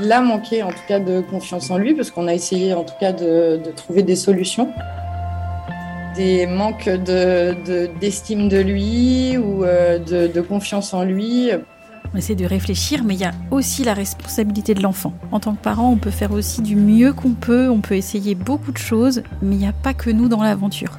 Il a manqué en tout cas de confiance en lui parce qu'on a essayé en tout cas de, trouver des solutions. Des manques d'estime de, de, lui ou euh, de, confiance en lui. On essaie de réfléchir, mais il y a aussi la responsabilité de l'enfant. En tant que parent, on peut faire aussi du mieux qu'on peut, on peut essayer beaucoup de choses, mais il n'y a pas que nous dans l'aventure.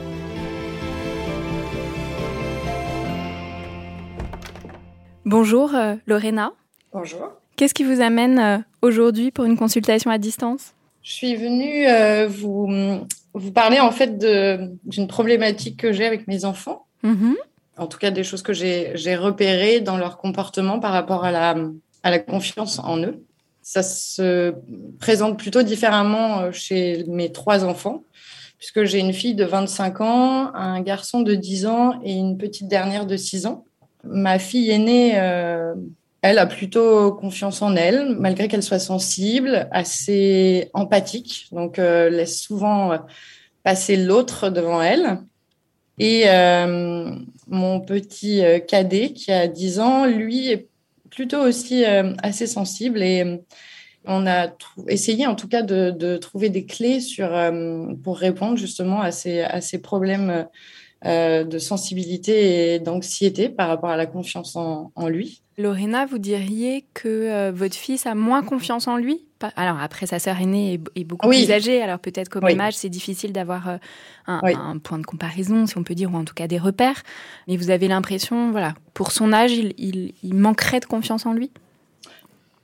Bonjour euh, Lorena. Bonjour. Qu'est-ce qui vous amène euh, aujourd'hui pour une consultation à distance? Je suis venue euh, vous, vous parler en fait d'une problématique que j'ai avec mes enfants. -hmm. En tout cas, des choses que j'ai repérées dans leur comportement par rapport à la, à la confiance en eux. Ça se présente plutôt différemment chez mes trois enfants, puisque j'ai une fille de 25 ans, un garçon de 10 ans et une petite dernière de 6 ans. Ma fille aînée, euh, elle a plutôt confiance en elle, malgré qu'elle soit sensible, assez empathique, donc euh, laisse souvent passer l'autre devant elle. Et euh, mon petit cadet, qui a 10 ans, lui est plutôt aussi euh, assez sensible et on a essayé en tout cas de, de trouver des clés sur, euh, pour répondre justement à ces, à ces problèmes euh, de sensibilité et d'anxiété par rapport à la confiance en, en, lui. Lorena, vous diriez que euh, votre fils a moins confiance en lui? Alors après, sa sœur aînée est, est beaucoup oui. plus âgée, alors peut-être qu'au oui. même âge, c'est difficile d'avoir euh, un, oui. un, point de comparaison, si on peut dire, ou en tout cas des repères. Mais vous avez l'impression, voilà, pour son âge, il, il, il manquerait de confiance en lui?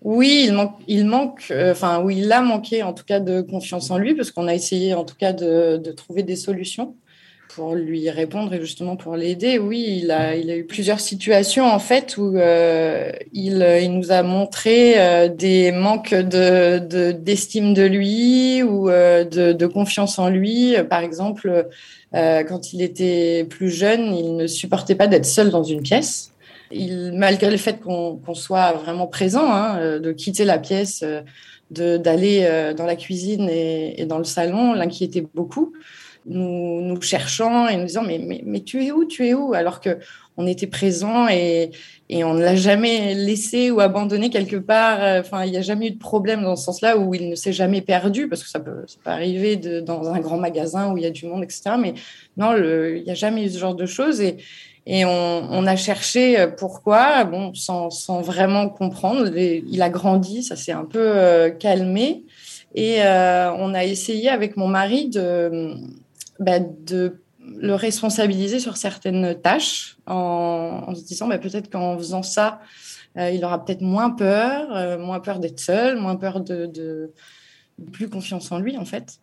Oui, il manque, il manque, enfin, oui, il a manqué en tout cas de confiance en lui, parce qu'on a essayé en tout cas de, de, trouver des solutions pour lui répondre et justement pour l'aider. Oui, il a, il a eu plusieurs situations en fait où euh, il, il, nous a montré euh, des manques de, de, d'estime de lui ou euh, de, confiance en lui. Par exemple, quand il était plus jeune, il ne supportait pas d'être seul dans une pièce. Malgré le fait qu'on qu soit vraiment présent, hein, de quitter la pièce, d'aller dans la cuisine et dans le salon, l'inquiétait beaucoup, nous, cherchant et nous disant mais, mais, mais tu es où, tu es où? Alors que on était présent et, et on ne l'a jamais laissé ou abandonné quelque part. Enfin, il n'y a jamais eu de problème dans ce sens-là où il ne s'est jamais perdu, parce que ça peut, ça peut arriver dans un grand magasin où il y a du monde, etc. Mais non, il n'y a jamais eu ce genre de choses. Et, et on, on, a cherché pourquoi, bon, sans, sans vraiment comprendre. Il a grandi, ça s'est un peu euh, calmé. Et euh, on a essayé avec mon mari de, bah, de le responsabiliser sur certaines tâches en, en se disant bah, peut-être qu'en faisant ça, euh, il aura peut-être moins peur, euh, moins peur d'être seul, moins peur de, de, plus confiance en lui en fait.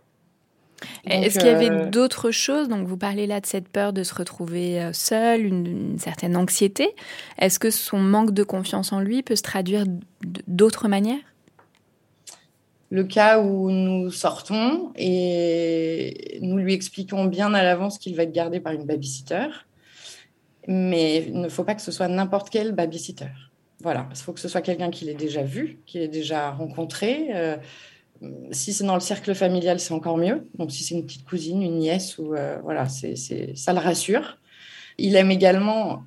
Est-ce qu'il y avait euh... d'autres choses? Donc, vous parlez là de cette peur de se retrouver seul, une, une certaine anxiété. Est-ce que son manque de confiance en lui peut se traduire d'autres manières? Le cas où nous sortons et nous lui expliquons bien à l'avance qu'il va être gardé par une babysitter. Mais il ne faut pas que ce soit n'importe quel babysitter. Voilà, il faut que ce soit quelqu'un qui l'ait déjà vu, qui l'ait déjà rencontré. Euh, si c'est dans le cercle familial, c'est encore mieux. Donc, si c'est une petite cousine, une nièce, ou euh, voilà, ça le rassure. Il aime également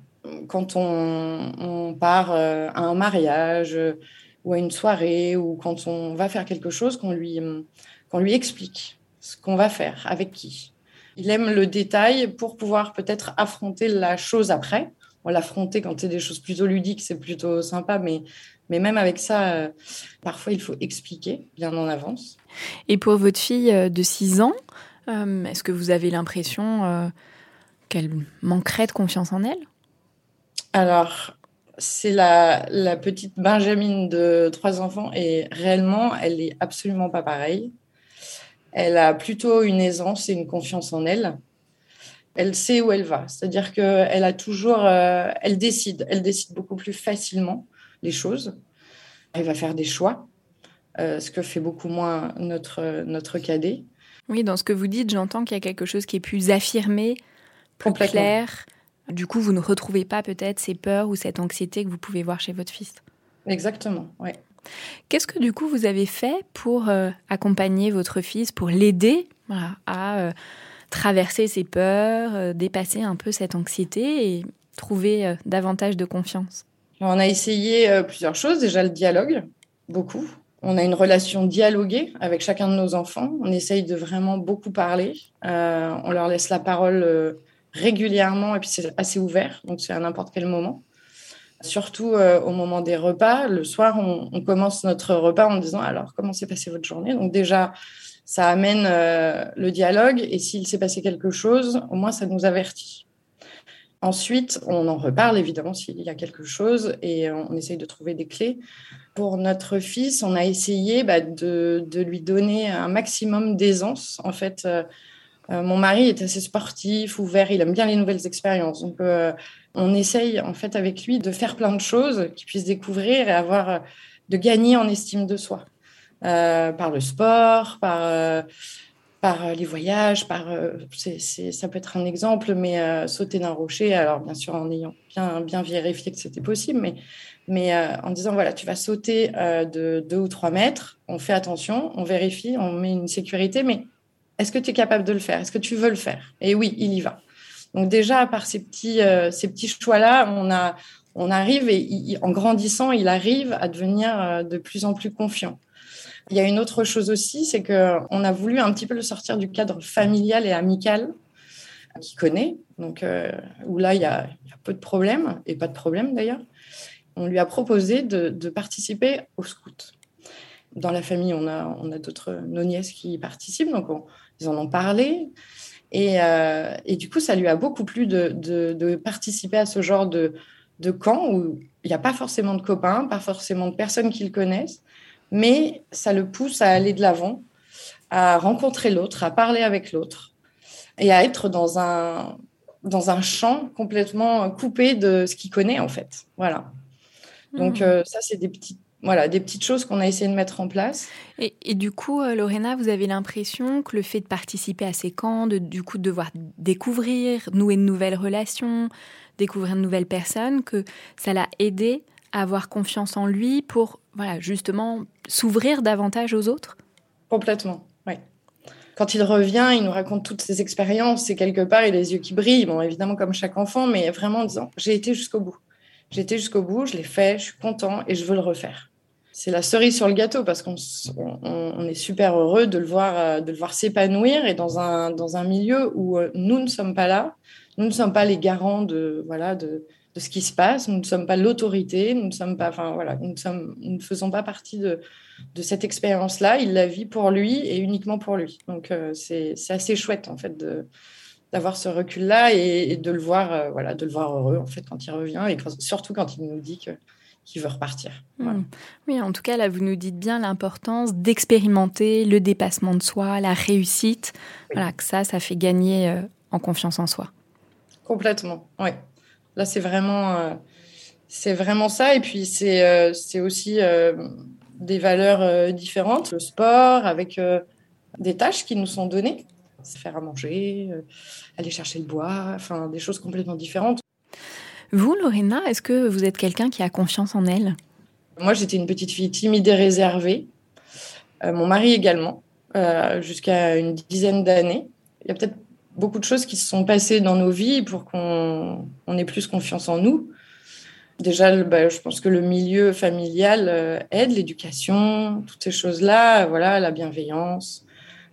quand on, part euh, à un mariage ou à une soirée ou quand on va faire quelque chose, qu'on lui, qu'on lui explique ce qu'on va faire, avec qui. Il aime le détail pour pouvoir peut-être affronter la chose après. On l'affronter quand c'est des choses plutôt ludiques, c'est plutôt sympa, mais, mais même avec ça, euh, parfois il faut expliquer bien en avance. Et pour votre fille euh, de 6 ans, euh, est-ce que vous avez l'impression qu'elle manquerait de confiance en elle? Alors, c'est la, la, petite Benjamin de trois enfants et réellement, elle est absolument pas pareille. Elle a plutôt une aisance et une confiance en elle. Elle sait où elle va, c'est-à-dire qu'elle a toujours, euh, elle décide, elle décide beaucoup plus facilement les choses. Elle va faire des choix, euh, ce que fait beaucoup moins notre notre cadet. Oui, dans ce que vous dites, j'entends qu'il y a quelque chose qui est plus affirmé, plus clair. Du coup, vous ne retrouvez pas peut-être ces peurs ou cette anxiété que vous pouvez voir chez votre fils? Exactement, oui. Qu'est-ce que du coup vous avez fait pour euh, accompagner votre fils, pour l'aider à euh, traverser ses peurs, euh, dépasser un peu cette anxiété et trouver davantage de confiance? On a essayé plusieurs choses. Déjà le dialogue, beaucoup. On a une relation dialoguée avec chacun de nos enfants. On essaye de vraiment beaucoup parler. on leur laisse la parole régulièrement et puis c'est assez ouvert, donc c'est à n'importe quel moment surtout euh, au moment des repas. Le soir, on, commence notre repas en disant alors comment s'est passée votre journée? Donc déjà, ça amène euh, le dialogue et s'il s'est passé quelque chose, au moins ça nous avertit. Ensuite, on en reparle évidemment s'il y a quelque chose et on essaye de trouver des clés. Pour notre fils, on a essayé bah, de, lui donner un maximum d'aisance. En fait, euh, mon mari est assez sportif, ouvert, il aime bien les nouvelles expériences. Donc, on essaye en fait avec lui de faire plein de choses qu'il puisse découvrir et avoir de gagner en estime de soi euh, par le sport, par euh, les voyages, par ça peut être un exemple, mais sauter d'un rocher. Alors bien sûr en ayant bien bien vérifié que c'était possible, mais mais en disant voilà tu vas sauter de deux ou trois mètres, on fait attention, on vérifie, on met une sécurité, mais est-ce que tu es capable de le faire? Est-ce que tu veux le faire? Et oui, il y va. Donc déjà, par ces petits, euh, ces petits choix-là, on, a, on arrive et en grandissant, il arrive à devenir euh, de plus en plus confiant. Il y a une autre chose aussi, c'est qu'on a voulu un petit peu le sortir du cadre familial et amical qu'il connaît, donc euh, où là, il y, a, peu de problèmes, et pas de problème d'ailleurs. On lui a proposé de, participer au scout. Dans la famille, on a, on a d'autres, nos nièces qui participent, donc ils en ont parlé. Euh, et, du coup, ça lui a beaucoup plu de, participer à ce genre de, camp où il n'y a pas forcément de copains, pas forcément de personnes qu'il connaisse, mais ça le pousse à aller de l'avant, à rencontrer l'autre, à parler avec l'autre et à être dans un, dans un champ complètement coupé de ce qu'il connaît en fait. Voilà. Donc mmh. euh, ça, c'est des petites voilà, des petites choses qu'on a essayé de mettre en place. Et, du coup, euh, Lorena, vous avez l'impression que le fait de participer à ces camps, de, du coup de devoir découvrir, nouer de nouvelles relations, découvrir de nouvelles personnes, que ça l'a aidé à avoir confiance en lui pour, voilà, justement, s'ouvrir davantage aux autres? Complètement, oui. Quand il revient, il nous raconte toutes ses expériences et quelque part, il a les yeux qui brillent, bon, évidemment comme chaque enfant, mais vraiment en disant, j'ai été jusqu'au bout. Été jusqu'au bout, je l'ai fait, je suis content et je veux le refaire. C'est la cerise sur le gâteau parce qu'on on, est super heureux de le voir, euh, de le voir s'épanouir et dans un, dans un milieu où euh, nous ne sommes pas là, nous ne sommes pas les garants de, voilà, de, ce qui se passe, nous ne sommes pas l'autorité, nous ne sommes pas, enfin voilà, nous ne faisons pas partie de, de cette expérience-là. Il la vit pour lui et uniquement pour lui. Donc euh, c'est assez chouette en fait de, d'avoir ce recul-là et, de le voir, euh, voilà, de le voir heureux en fait quand il revient et surtout quand il nous dit que qu'il veut repartir. Hmm. Oui, en tout cas, là, vous nous dites bien l'importance d'expérimenter le dépassement de soi, la réussite. Voilà, que ça, ça fait gagner euh, en confiance en soi. Complètement, oui. Là, c'est vraiment, euh, c'est vraiment ça. Et puis, c'est c'est aussi des valeurs différentes. Le sport, avec des tâches qui nous sont données faire à manger, euh, aller chercher le bois, enfin des choses complètement différentes. Vous, Lorena, est-ce que vous êtes quelqu'un qui a confiance en elle? Moi, j'étais une petite fille timide et réservée. Euh, mon mari également, euh, jusqu'à une dizaine d'années. Il y a peut-être beaucoup de choses qui se sont passées dans nos vies pour qu'on ait plus confiance en nous. Déjà, bah, je pense que le milieu familial euh, aide, l'éducation, toutes ces choses-là, voilà, la bienveillance,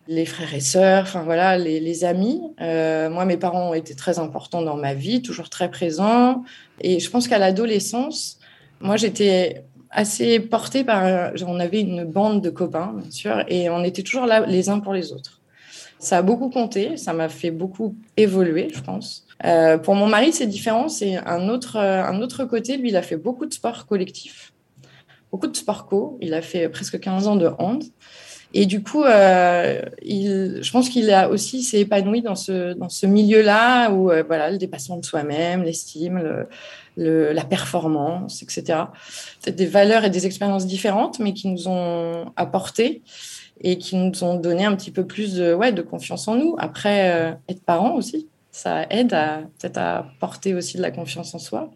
les frères et sœurs, enfin voilà, les, amis. moi, mes parents ont été très importants dans ma vie, toujours très présents. Et je pense qu'à l'adolescence, moi, j'étais assez porté par. On avait une bande de copains, bien sûr, et on était toujours là les uns pour les autres. Ça a beaucoup compté, ça m'a fait beaucoup évoluer, je pense. Euh, pour mon mari, c'est différent, c'est un autre, un autre côté. Lui, il a fait beaucoup de sport collectif, beaucoup de sport co. Il a fait presque 15 ans de hand. Et du coup, euh, je pense qu'il a aussi s'est épanoui dans ce, dans ce milieu-là où euh, voilà, le dépassement de soi-même, l'estime, le, la performance, etc. C'est des valeurs et des expériences différentes, mais qui nous ont apporté et qui nous ont donné un petit peu plus de, ouais, de confiance en nous. Après, euh, être parent aussi, ça aide à peut-être à porter aussi de la confiance en soi.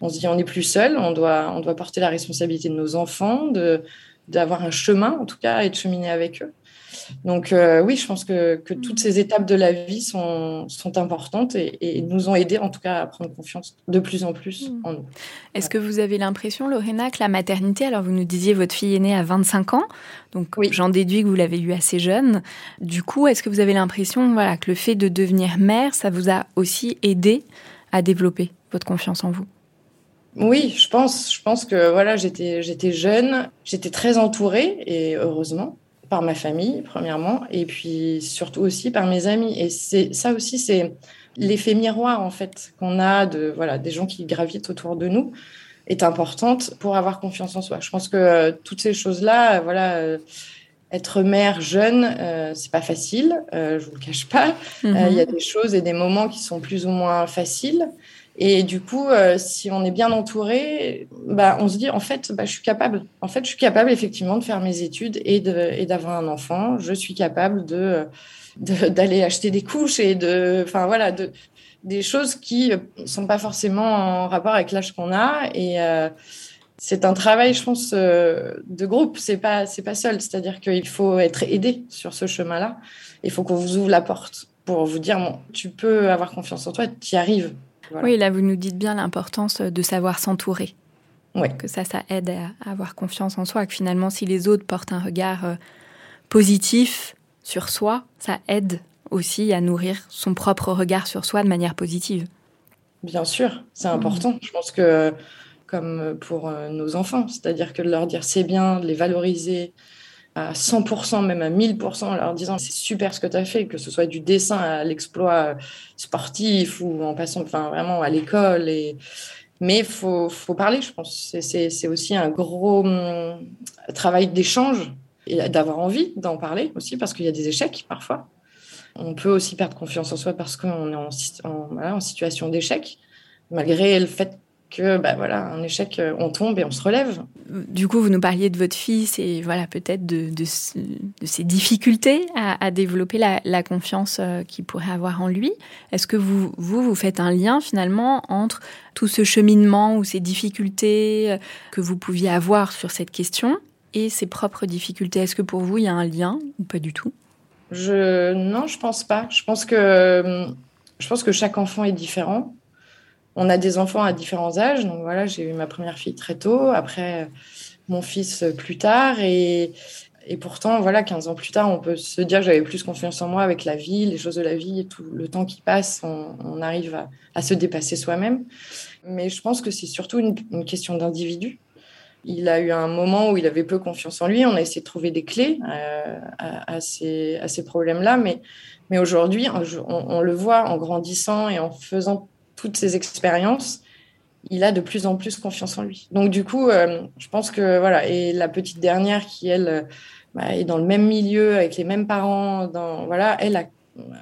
On se dit on n'est plus seul, on doit, on doit porter la responsabilité de nos enfants, de d'avoir un chemin en tout cas et de cheminer avec eux. Donc euh, oui, je pense que, que, toutes ces étapes de la vie sont, sont importantes et, nous ont aidés en tout cas à prendre confiance de plus en plus mm. en nous. Est-ce que vous avez l'impression, Lorena, que la maternité, alors vous nous disiez votre fille est née à 25 ans, donc j'en déduis que vous l'avez eue assez jeune. Du coup, est-ce que vous avez l'impression voilà, que le fait de devenir mère, ça vous a aussi aidé à développer votre confiance en vous? Oui, je pense. Je pense que voilà, j'étais j'étais jeune, j'étais très entourée et heureusement par ma famille, premièrement, et puis surtout aussi par mes amis. Et c'est ça aussi, c'est l'effet miroir, en fait, qu'on a de, voilà, des gens qui gravitent autour de nous est importante pour avoir confiance en soi. Je pense que euh, toutes ces choses-là, voilà, euh, être mère jeune, euh, c'est pas facile, je vous le cache pas. Mm-hmm. Il y a des choses et des moments qui sont plus ou moins faciles. Et du coup, euh, si on est bien entouré, bah, on se dit en fait, bah, je suis capable. En fait, je suis capable effectivement de faire mes études et d'avoir un enfant. Je suis capable d'aller acheter des couches et de, enfin voilà, de, des choses qui sont pas forcément en rapport avec l'âge qu'on a. Et euh, c'est un travail, je pense, euh, de groupe. C'est pas c'est pas seul. C'est-à-dire qu'il faut être aidé sur ce chemin-là. Il faut qu'on vous ouvre la porte pour vous dire bon, tu peux avoir confiance en toi, tu y arrives. Oui, là, vous nous dites bien l'importance de savoir s'entourer. Que ça, ça aide à avoir confiance en soi. Que finalement, si les autres portent un regard euh, positif sur soi, ça aide aussi à nourrir son propre regard sur soi de manière positive. Bien sûr, c'est important. Je pense que, comme pour euh, nos enfants, c'est-à-dire que de leur dire c'est bien, de les valoriser, à 100%, même à 1000%, en leur disant c'est super ce que tu as fait, que ce soit du dessin à l'exploit sportif ou en passant enfin, vraiment à l'école. Et... Mais il faut, parler, je pense. C'est aussi un gros hum, travail d'échange et d'avoir envie d'en parler aussi, parce qu'il y a des échecs parfois. On peut aussi perdre confiance en soi parce qu'on est en, en situation d'échec, malgré le fait que bah voilà un échec euh, on tombe et on se relève. Du coup vous nous parliez de votre fils et voilà peut-être de, de, ses difficultés à, développer la, confiance euh, qu'il pourrait avoir en lui. Est-ce que vous, vous vous faites un lien finalement entre tout ce cheminement ou ces difficultés euh, que vous pouviez avoir sur cette question et ses propres difficultés? Est-ce que pour vous il y a un lien ou pas du tout? Je non je pense pas. Je pense que je pense que chaque enfant est différent on a des enfants à différents âges. Donc voilà, j'ai eu ma première fille très tôt, après mon fils plus tard. Et, pourtant, voilà, 15 ans plus tard, on peut se dire que j'avais plus confiance en moi avec la vie, les choses de la vie et tout le temps qui passe, on, arrive à, se dépasser soi-même. Mais je pense que c'est surtout une, question d'individu. Il a eu un moment où il avait peu confiance en lui. On a essayé de trouver des clés euh, à, ces, problèmes-là. Mais, mais aujourd'hui, on, le voit en grandissant et en faisant toutes ces expériences, il a de plus en plus confiance en lui. Donc du coup, euh, je pense que voilà. Et la petite dernière qui elle euh, bah, est dans le même milieu avec les mêmes parents, dans voilà, elle a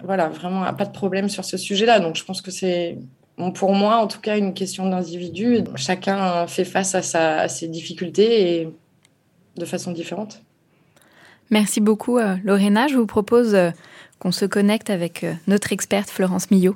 voilà vraiment pas de problème sur ce sujet-là. Donc je pense que c'est pour moi en tout cas une question d'individu. Chacun fait face à, sa, à ses difficultés et de façon différente. Merci beaucoup, euh, Lorena. Je vous propose qu'on se connecte avec notre experte Florence Millot.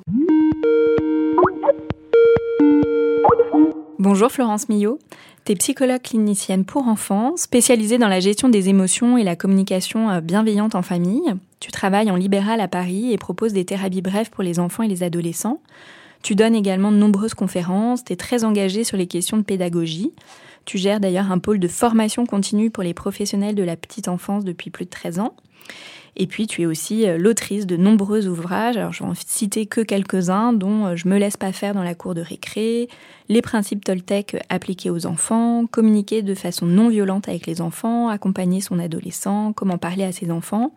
Bonjour Florence Millot. Tu es psychologue clinicienne pour enfants, spécialisée dans la gestion des émotions et la communication euh, bienveillante en famille. Tu travailles en libéral à Paris et proposes des thérapies brèves pour les enfants et les adolescents. Tu donnes également de nombreuses conférences, tu es très engagée sur les questions de pédagogie. Tu gères d'ailleurs un pôle de formation continue pour les professionnels de la petite enfance depuis plus de 13 ans. Et puis, tu es aussi euh, l'autrice de nombreux ouvrages. Alors, je vais en citer que quelques-uns, dont euh, Je me laisse pas faire dans la cour de récré, Les principes Toltec euh, appliqués aux enfants, Communiquer de façon non violente avec les enfants, Accompagner son adolescent, Comment parler à ses enfants,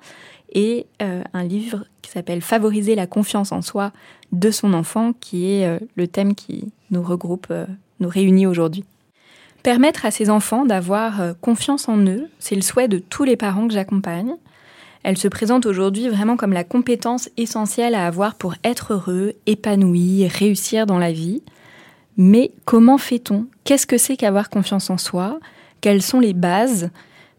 et un livre qui s'appelle Favoriser la confiance en soi de son enfant, qui est le thème qui nous regroupe, nous réunit aujourd'hui. Permettre à ses enfants d'avoir confiance en eux, c'est le souhait de tous les parents que j'accompagne. Elle se présente aujourd'hui vraiment comme la compétence essentielle à avoir pour être heureux, épanoui, réussir dans la vie. Mais comment fait-on? Qu'est-ce que c'est qu'avoir confiance en soi? Quelles sont les bases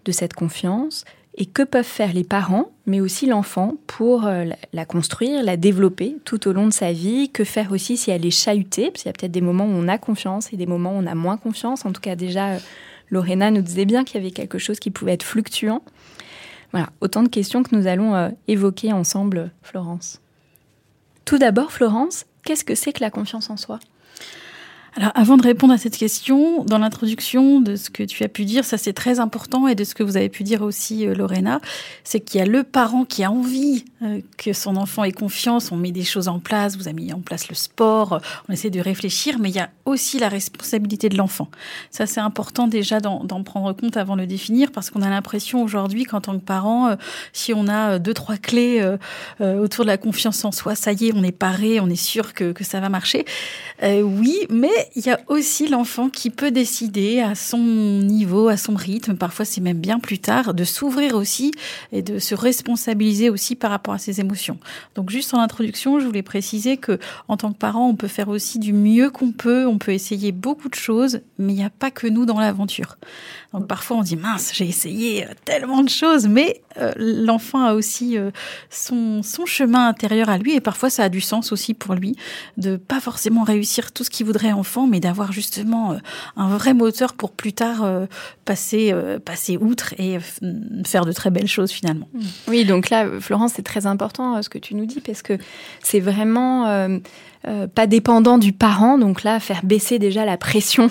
de cette confiance? Et que peuvent faire les parents, mais aussi l'enfant, pour euh, la construire, la développer tout au long de sa vie? Que faire aussi si elle est chahutée? Parce qu'il y a peut-être des moments où on a confiance et des moments où on a moins confiance. En tout cas, déjà, euh, Lorena nous disait bien qu'il y avait quelque chose qui pouvait être fluctuant. Voilà, autant de questions que nous allons euh, évoquer ensemble, Florence. Tout d'abord, Florence, qu'est-ce que c'est que la confiance en soi? Alors, avant de répondre à cette question, dans l'introduction de ce que tu as pu dire, ça c'est très important, et de ce que vous avez pu dire aussi, euh, Lorena, c'est qu'il y a le parent qui a envie euh, que son enfant ait confiance. On met des choses en place, vous avez mis en place le sport, on essaie de réfléchir, mais il y a aussi la responsabilité de l'enfant. Ça c'est important déjà d'en prendre compte avant de le définir, parce qu'on a l'impression aujourd'hui qu'en tant que parent, euh, si on a deux trois clés autour de la confiance en soi, ça y est, on est paré, on est sûr que, que ça va marcher. oui, mais il y a aussi l'enfant qui peut décider à son niveau, à son rythme, parfois c'est même bien plus tard, de s'ouvrir aussi et de se responsabiliser aussi par rapport à ses émotions. Donc juste en introduction, je voulais préciser que en tant que parent, on peut faire aussi du mieux qu'on peut, on peut essayer beaucoup de choses, mais il n'y a pas que nous dans l'aventure. Donc parfois on dit mince, j'ai essayé euh, tellement de choses, mais euh, l'enfant a aussi euh, son, son chemin intérieur à lui et parfois ça a du sens aussi pour lui de pas forcément réussir tout ce qu'il voudrait mais d'avoir justement un vrai moteur pour plus tard passer passer outre et faire de très belles choses finalement. Oui, donc là Florence, c'est très important ce que tu nous dis parce que c'est vraiment pas dépendant du parent, donc là faire baisser déjà la pression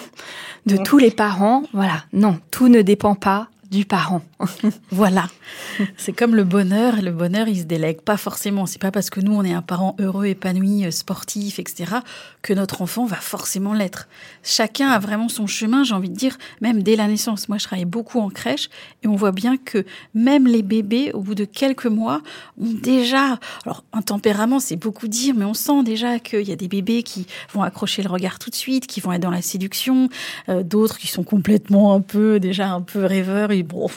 de tous les parents. Voilà, non, tout ne dépend pas du parent. voilà. C'est comme le bonheur. Le bonheur, il se délègue pas forcément. C'est pas parce que nous, on est un parent heureux, épanoui, euh, sportif, etc., que notre enfant va forcément l'être. Chacun a vraiment son chemin, j'ai envie de dire, même dès la naissance. Moi, je travaille beaucoup en crèche et on voit bien que même les bébés, au bout de quelques mois, ont déjà, alors, un tempérament, c'est beaucoup dire, mais on sent déjà qu'il y a des bébés qui vont accrocher le regard tout de suite, qui vont être dans la séduction, euh, d'autres qui sont complètement un peu, déjà un peu rêveurs, bon,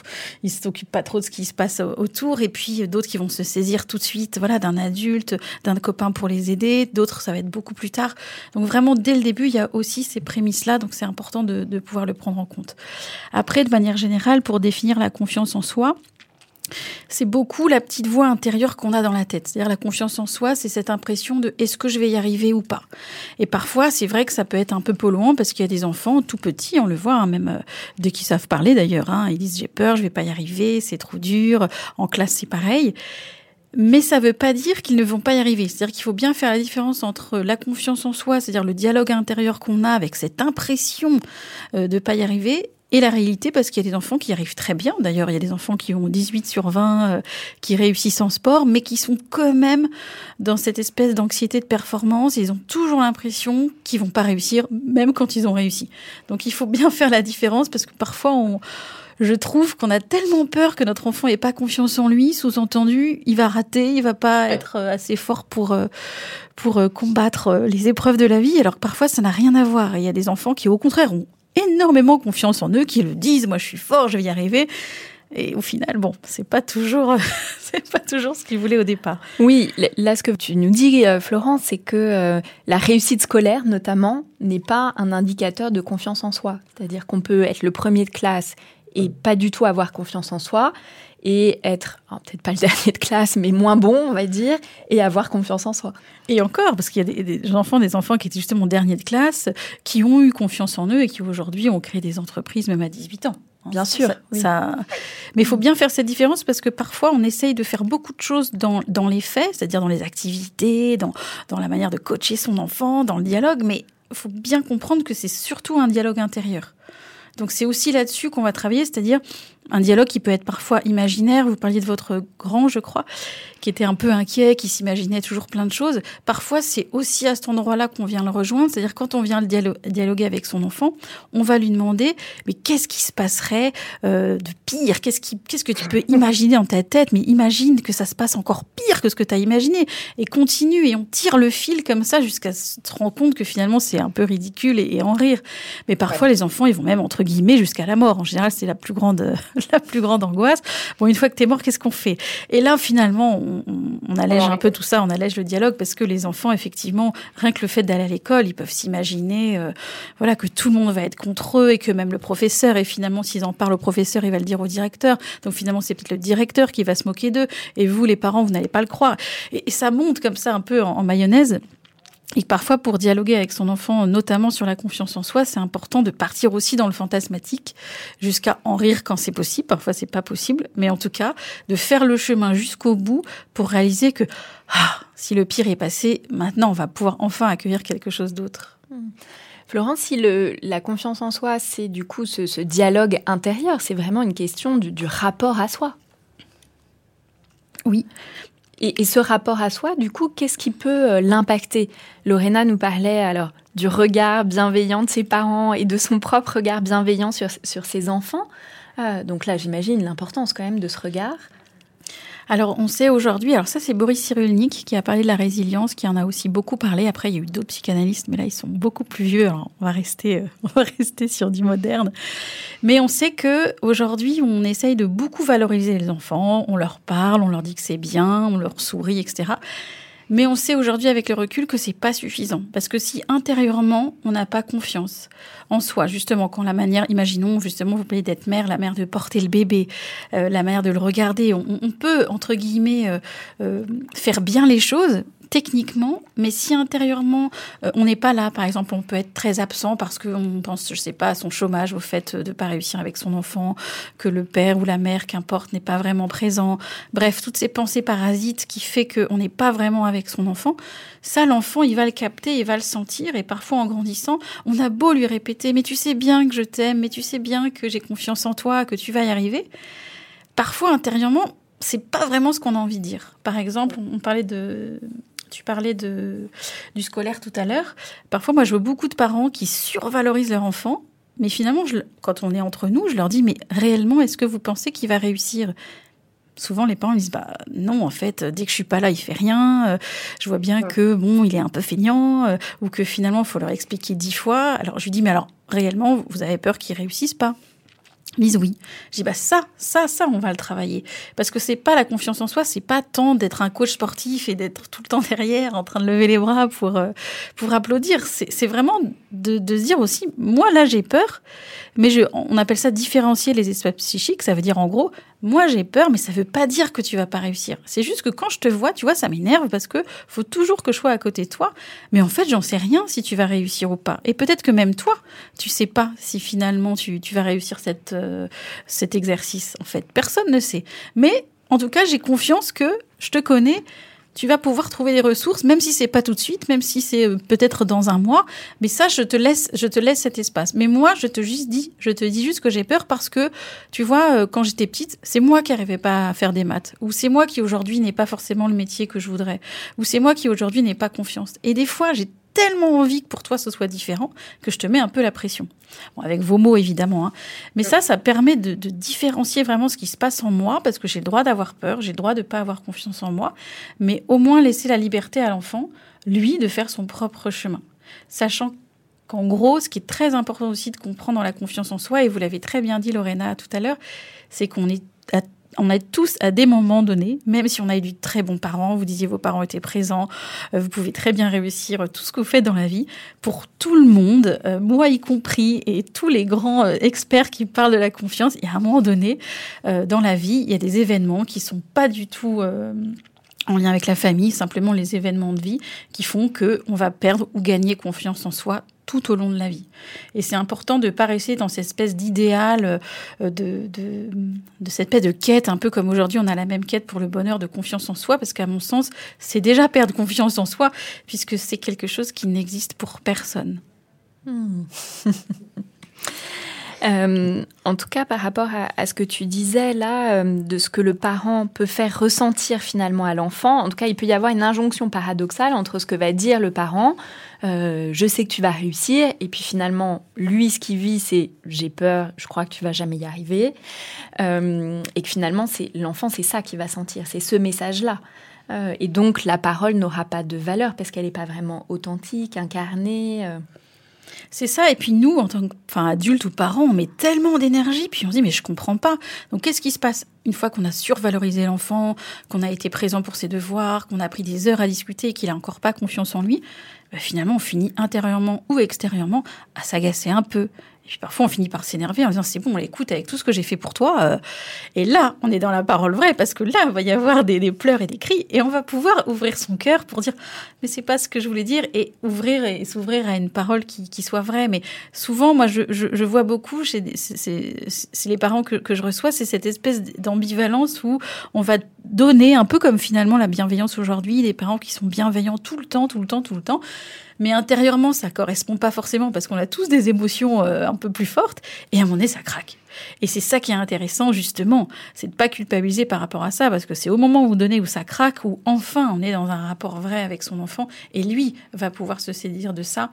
ils s'occupent pas trop de ce qui se passe autour. Et puis d'autres qui vont se saisir tout de suite, voilà, d'un adulte, d'un copain pour les aider. D'autres, ça va être beaucoup plus tard. Donc vraiment, dès le début, il y a aussi ces prémices-là. Donc c'est important de, de pouvoir le prendre en compte. Après, de manière générale, pour définir la confiance en soi, c'est beaucoup la petite voix intérieure qu'on a dans la tête. C'est-à-dire la confiance en soi, c'est cette impression de est-ce que je vais y arriver ou pas. Et parfois, c'est vrai que ça peut être un peu polluant parce qu'il y a des enfants tout petits, on le voit, hein, même euh, dès qu'ils savent parler d'ailleurs, hein, ils disent j'ai peur, je vais pas y arriver, c'est trop dur. En classe, c'est pareil. Mais ça ne veut pas dire qu'ils ne vont pas y arriver. C'est-à-dire qu'il faut bien faire la différence entre la confiance en soi, c'est-à-dire le dialogue intérieur qu'on a avec cette impression euh, de pas y arriver, et la réalité parce qu'il y a des enfants qui arrivent très bien. D'ailleurs, il y a des enfants qui ont 18 sur 20 euh, qui réussissent en sport, mais qui sont quand même dans cette espèce d'anxiété de performance. Ils ont toujours l'impression qu'ils vont pas réussir, même quand ils ont réussi. Donc, il faut bien faire la différence parce que parfois, on, je trouve qu'on a tellement peur que notre enfant ait pas confiance en lui, sous-entendu, il va rater, il va pas être euh, assez fort pour euh, pour combattre les épreuves de la vie, alors que parfois ça n'a rien à voir. Il y a des enfants qui au contraire ont énormément confiance en eux, qui le disent, moi je suis fort, je vais y arriver. Et au final, bon, c'est pas toujours, c'est pas toujours ce qu'ils voulaient au départ. Oui, là, ce que tu nous dis, euh, Florence, c'est que euh, la réussite scolaire, notamment, n'est pas un indicateur de confiance en soi. C'est-à-dire qu'on peut être le premier de classe et pas du tout avoir confiance en soi. Et être peut-être pas le dernier de classe, mais moins bon, on va dire, et avoir confiance en soi. Et encore, parce qu'il y a des, enfants, des enfants qui étaient justement dernier de classe, qui ont eu confiance en eux et qui aujourd'hui ont créé des entreprises même à 18 ans. Bien sûr. Ça, Mais il faut bien faire cette différence parce que parfois on essaye de faire beaucoup de choses dans, dans les faits, c'est-à-dire dans les activités, dans, dans la manière de coacher son enfant, dans le dialogue, mais il faut bien comprendre que c'est surtout un dialogue intérieur. Donc c'est aussi là-dessus qu'on va travailler, c'est-à-dire un dialogue qui peut être parfois imaginaire. Vous parliez de votre grand, je crois, qui était un peu inquiet, qui s'imaginait toujours plein de choses. Parfois, c'est aussi à cet endroit-là qu'on vient le rejoindre. C'est-à-dire quand on vient le dialoguer avec son enfant, on va lui demander mais qu'est-ce qui se passerait euh, de pire? Qu'est-ce qui, qu'est-ce que tu peux imaginer dans ta tête? Mais imagine que ça se passe encore pire que ce que tu as imaginé. Et continue et on tire le fil comme ça jusqu'à se rendre compte que finalement c'est un peu ridicule et, en rire. Mais parfois, les enfants, ils vont même entre guillemets jusqu'à la mort. En général, c'est la plus grande la plus grande angoisse. Bon, une fois que tu es mort, qu'est-ce qu'on fait? Et là, finalement, on, allège un peu tout ça, on allège le dialogue parce que les enfants, effectivement, rien que le fait d'aller à l'école, ils peuvent s'imaginer, euh, voilà, que tout le monde va être contre eux et que même le professeur. Et finalement, s'ils en parlent au professeur, il va le dire au directeur. Donc finalement, c'est peut-être le directeur qui va se moquer d'eux. Et vous, les parents, vous n'allez pas le croire. Et, ça monte comme ça un peu en mayonnaise. Et parfois, pour dialoguer avec son enfant, notamment sur la confiance en soi, c'est important de partir aussi dans le fantasmatique, jusqu'à en rire quand c'est possible. Parfois, c'est pas possible, mais en tout cas, de faire le chemin jusqu'au bout pour réaliser que ah, si le pire est passé, maintenant, on va pouvoir enfin accueillir quelque chose d'autre. Hmm. Florence, si le, la confiance en soi, c'est du coup ce, dialogue intérieur, c'est vraiment une question du rapport à soi. Oui, et, ce rapport à soi, du coup, qu'est-ce qui peut euh, l'impacter? Lorena nous parlait alors du regard bienveillant de ses parents et de son propre regard bienveillant sur, sur ses enfants. Euh, donc là, j'imagine l'importance quand même de ce regard. Alors, on sait aujourd'hui, alors ça, c'est Boris Cyrulnik qui a parlé de la résilience, qui en a aussi beaucoup parlé. Après, il y a eu d'autres psychanalystes, mais là, ils sont beaucoup plus vieux. Alors, on va rester, euh, on va rester sur du moderne. Mais on sait que aujourd'hui, on essaye de beaucoup valoriser les enfants. On leur parle, on leur dit que c'est bien, on leur sourit, etc. Mais on sait aujourd'hui avec le recul que c'est pas suffisant. Parce que si intérieurement on n'a pas confiance en soi, justement quand la manière, imaginons justement vous parlez d'être mère, la mère de porter le bébé, euh, la mère de le regarder, on, peut entre guillemets euh, euh, faire bien les choses, techniquement, mais si intérieurement euh, on n'est pas là, par exemple, on peut être très absent parce qu'on pense, je sais pas, à son chômage, au fait de pas réussir avec son enfant, que le père ou la mère, qu'importe, n'est pas vraiment présent. Bref, toutes ces pensées parasites qui fait qu'on n'est pas vraiment avec son enfant, ça, l'enfant, il va le capter, il va le sentir, et parfois en grandissant, on a beau lui répéter, mais tu sais bien que je t'aime, mais tu sais bien que j'ai confiance en toi, que tu vas y arriver. Parfois, intérieurement, c'est pas vraiment ce qu'on a envie de dire. Par exemple, on parlait de tu parlais de, du scolaire tout à l'heure. Parfois, moi, je vois beaucoup de parents qui survalorisent leur enfant. Mais finalement, je, quand on est entre nous, je leur dis, mais réellement, est-ce que vous pensez qu'il va réussir? Souvent, les parents disent, bah non, en fait, dès que je suis pas là, il fait rien. Euh, je vois bien que bon, il est un peu feignant, euh, ou que finalement, il faut leur expliquer dix fois. Alors, je lui dis, mais alors, réellement, vous avez peur qu'il réussisse pas? Oui. Je dis bah ça, ça, ça, on va le travailler parce que c'est pas la confiance en soi, c'est pas tant d'être un coach sportif et d'être tout le temps derrière en train de lever les bras pour euh, pour applaudir. C'est vraiment de, de se dire aussi, moi là j'ai peur, mais je, on appelle ça différencier les espaces psychiques. Ça veut dire en gros, moi j'ai peur, mais ça veut pas dire que tu vas pas réussir. C'est juste que quand je te vois, tu vois, ça m'énerve parce que faut toujours que je sois à côté de toi. Mais en fait, j'en sais rien si tu vas réussir ou pas. Et peut-être que même toi, tu sais pas si finalement tu, tu vas réussir euh, cet exercice. En fait, personne ne sait. Mais en tout cas, j'ai confiance que je te connais tu vas pouvoir trouver des ressources, même si c'est pas tout de suite, même si c'est euh, peut-être dans un mois. Mais ça, je te laisse, je te laisse cet espace. Mais moi, je te juste dis, je te dis juste que j'ai peur parce que, tu vois, euh, quand j'étais petite, c'est moi qui n'arrivais pas à faire des maths, ou c'est moi qui aujourd'hui n'ai pas forcément le métier que je voudrais, ou c'est moi qui aujourd'hui n'ai pas confiance. Et des fois, j'ai tellement envie que pour toi ce soit différent que je te mets un peu la pression. Avec vos mots évidemment. Hein. Mais ça, ça permet de, différencier vraiment ce qui se passe en moi parce que j'ai le droit d'avoir peur, j'ai le droit de ne pas avoir confiance en moi, mais au moins laisser la liberté à l'enfant, lui, de faire son propre chemin. Sachant qu'en gros, ce qui est très important aussi de comprendre dans la confiance en soi, et vous l'avez très bien dit Lorena tout à l'heure, c'est qu'on est on a tous à des moments donnés, même si on a eu de très bons parents, vous disiez vos parents étaient présents, euh, vous pouvez très bien réussir tout ce que vous faites dans la vie. Pour tout le monde, euh, moi y compris, et tous les grands euh, experts qui parlent de la confiance, il y a un moment donné dans la vie, il y a des événements qui sont pas du tout en lien avec la famille, simplement les événements de vie qui font que on va perdre ou gagner confiance en soi tout au long de la vie. Et c'est important de ne pas rester dans cette espèce d'idéal, euh, de, de, cette espèce de quête, un peu comme aujourd'hui on a la même quête pour le bonheur de confiance en soi, parce qu'à mon sens, c'est déjà perdre confiance en soi, puisque c'est quelque chose qui n'existe pour personne. Hmm. Euh, en tout cas, par rapport à, ce que tu disais là, euh, de ce que le parent peut faire ressentir finalement à l'enfant, en tout cas, il peut y avoir une injonction paradoxale entre ce que va dire le parent, euh, je sais que tu vas réussir, et puis finalement, lui, ce qu'il vit, c'est j'ai peur, je crois que tu vas jamais y arriver, et que finalement, c'est l'enfant, c'est ça qu'il va sentir, c'est ce message-là. et donc, la parole n'aura pas de valeur parce qu'elle n'est pas vraiment authentique, incarnée. C'est ça. Et puis nous, en tant qu'adultes ou parents, on met tellement d'énergie, puis on se dit mais je comprends pas. Donc qu'est-ce qui se passe? Une fois qu'on a survalorisé l'enfant, qu'on a été présent pour ses devoirs, qu'on a pris des heures à discuter et qu'il a encore pas confiance en lui, bah, finalement on finit intérieurement ou extérieurement à s'agacer un peu et puis parfois, on finit par s'énerver en disant c'est bon, écoute, avec tout ce que j'ai fait pour toi. Euh, et là, on est dans la parole vraie parce que là, il va y avoir des, pleurs et des cris et on va pouvoir ouvrir son cœur pour dire mais c'est pas ce que je voulais dire et ouvrir et s'ouvrir à une parole qui, soit vraie. Mais souvent, moi, je, vois beaucoup chez c'est les parents que, que je reçois, c'est cette espèce d'ambivalence où on va donner un peu comme finalement la bienveillance aujourd'hui, des parents qui sont bienveillants tout le temps, tout le temps, tout le temps mais intérieurement, ça correspond pas forcément parce qu'on a tous des émotions euh, un peu plus fortes, et à un moment donné, ça craque. Et c'est ça qui est intéressant, justement, c'est de pas culpabiliser par rapport à ça, parce que c'est au moment où donnez où ça craque, où enfin on est dans un rapport vrai avec son enfant, et lui va pouvoir se saisir de ça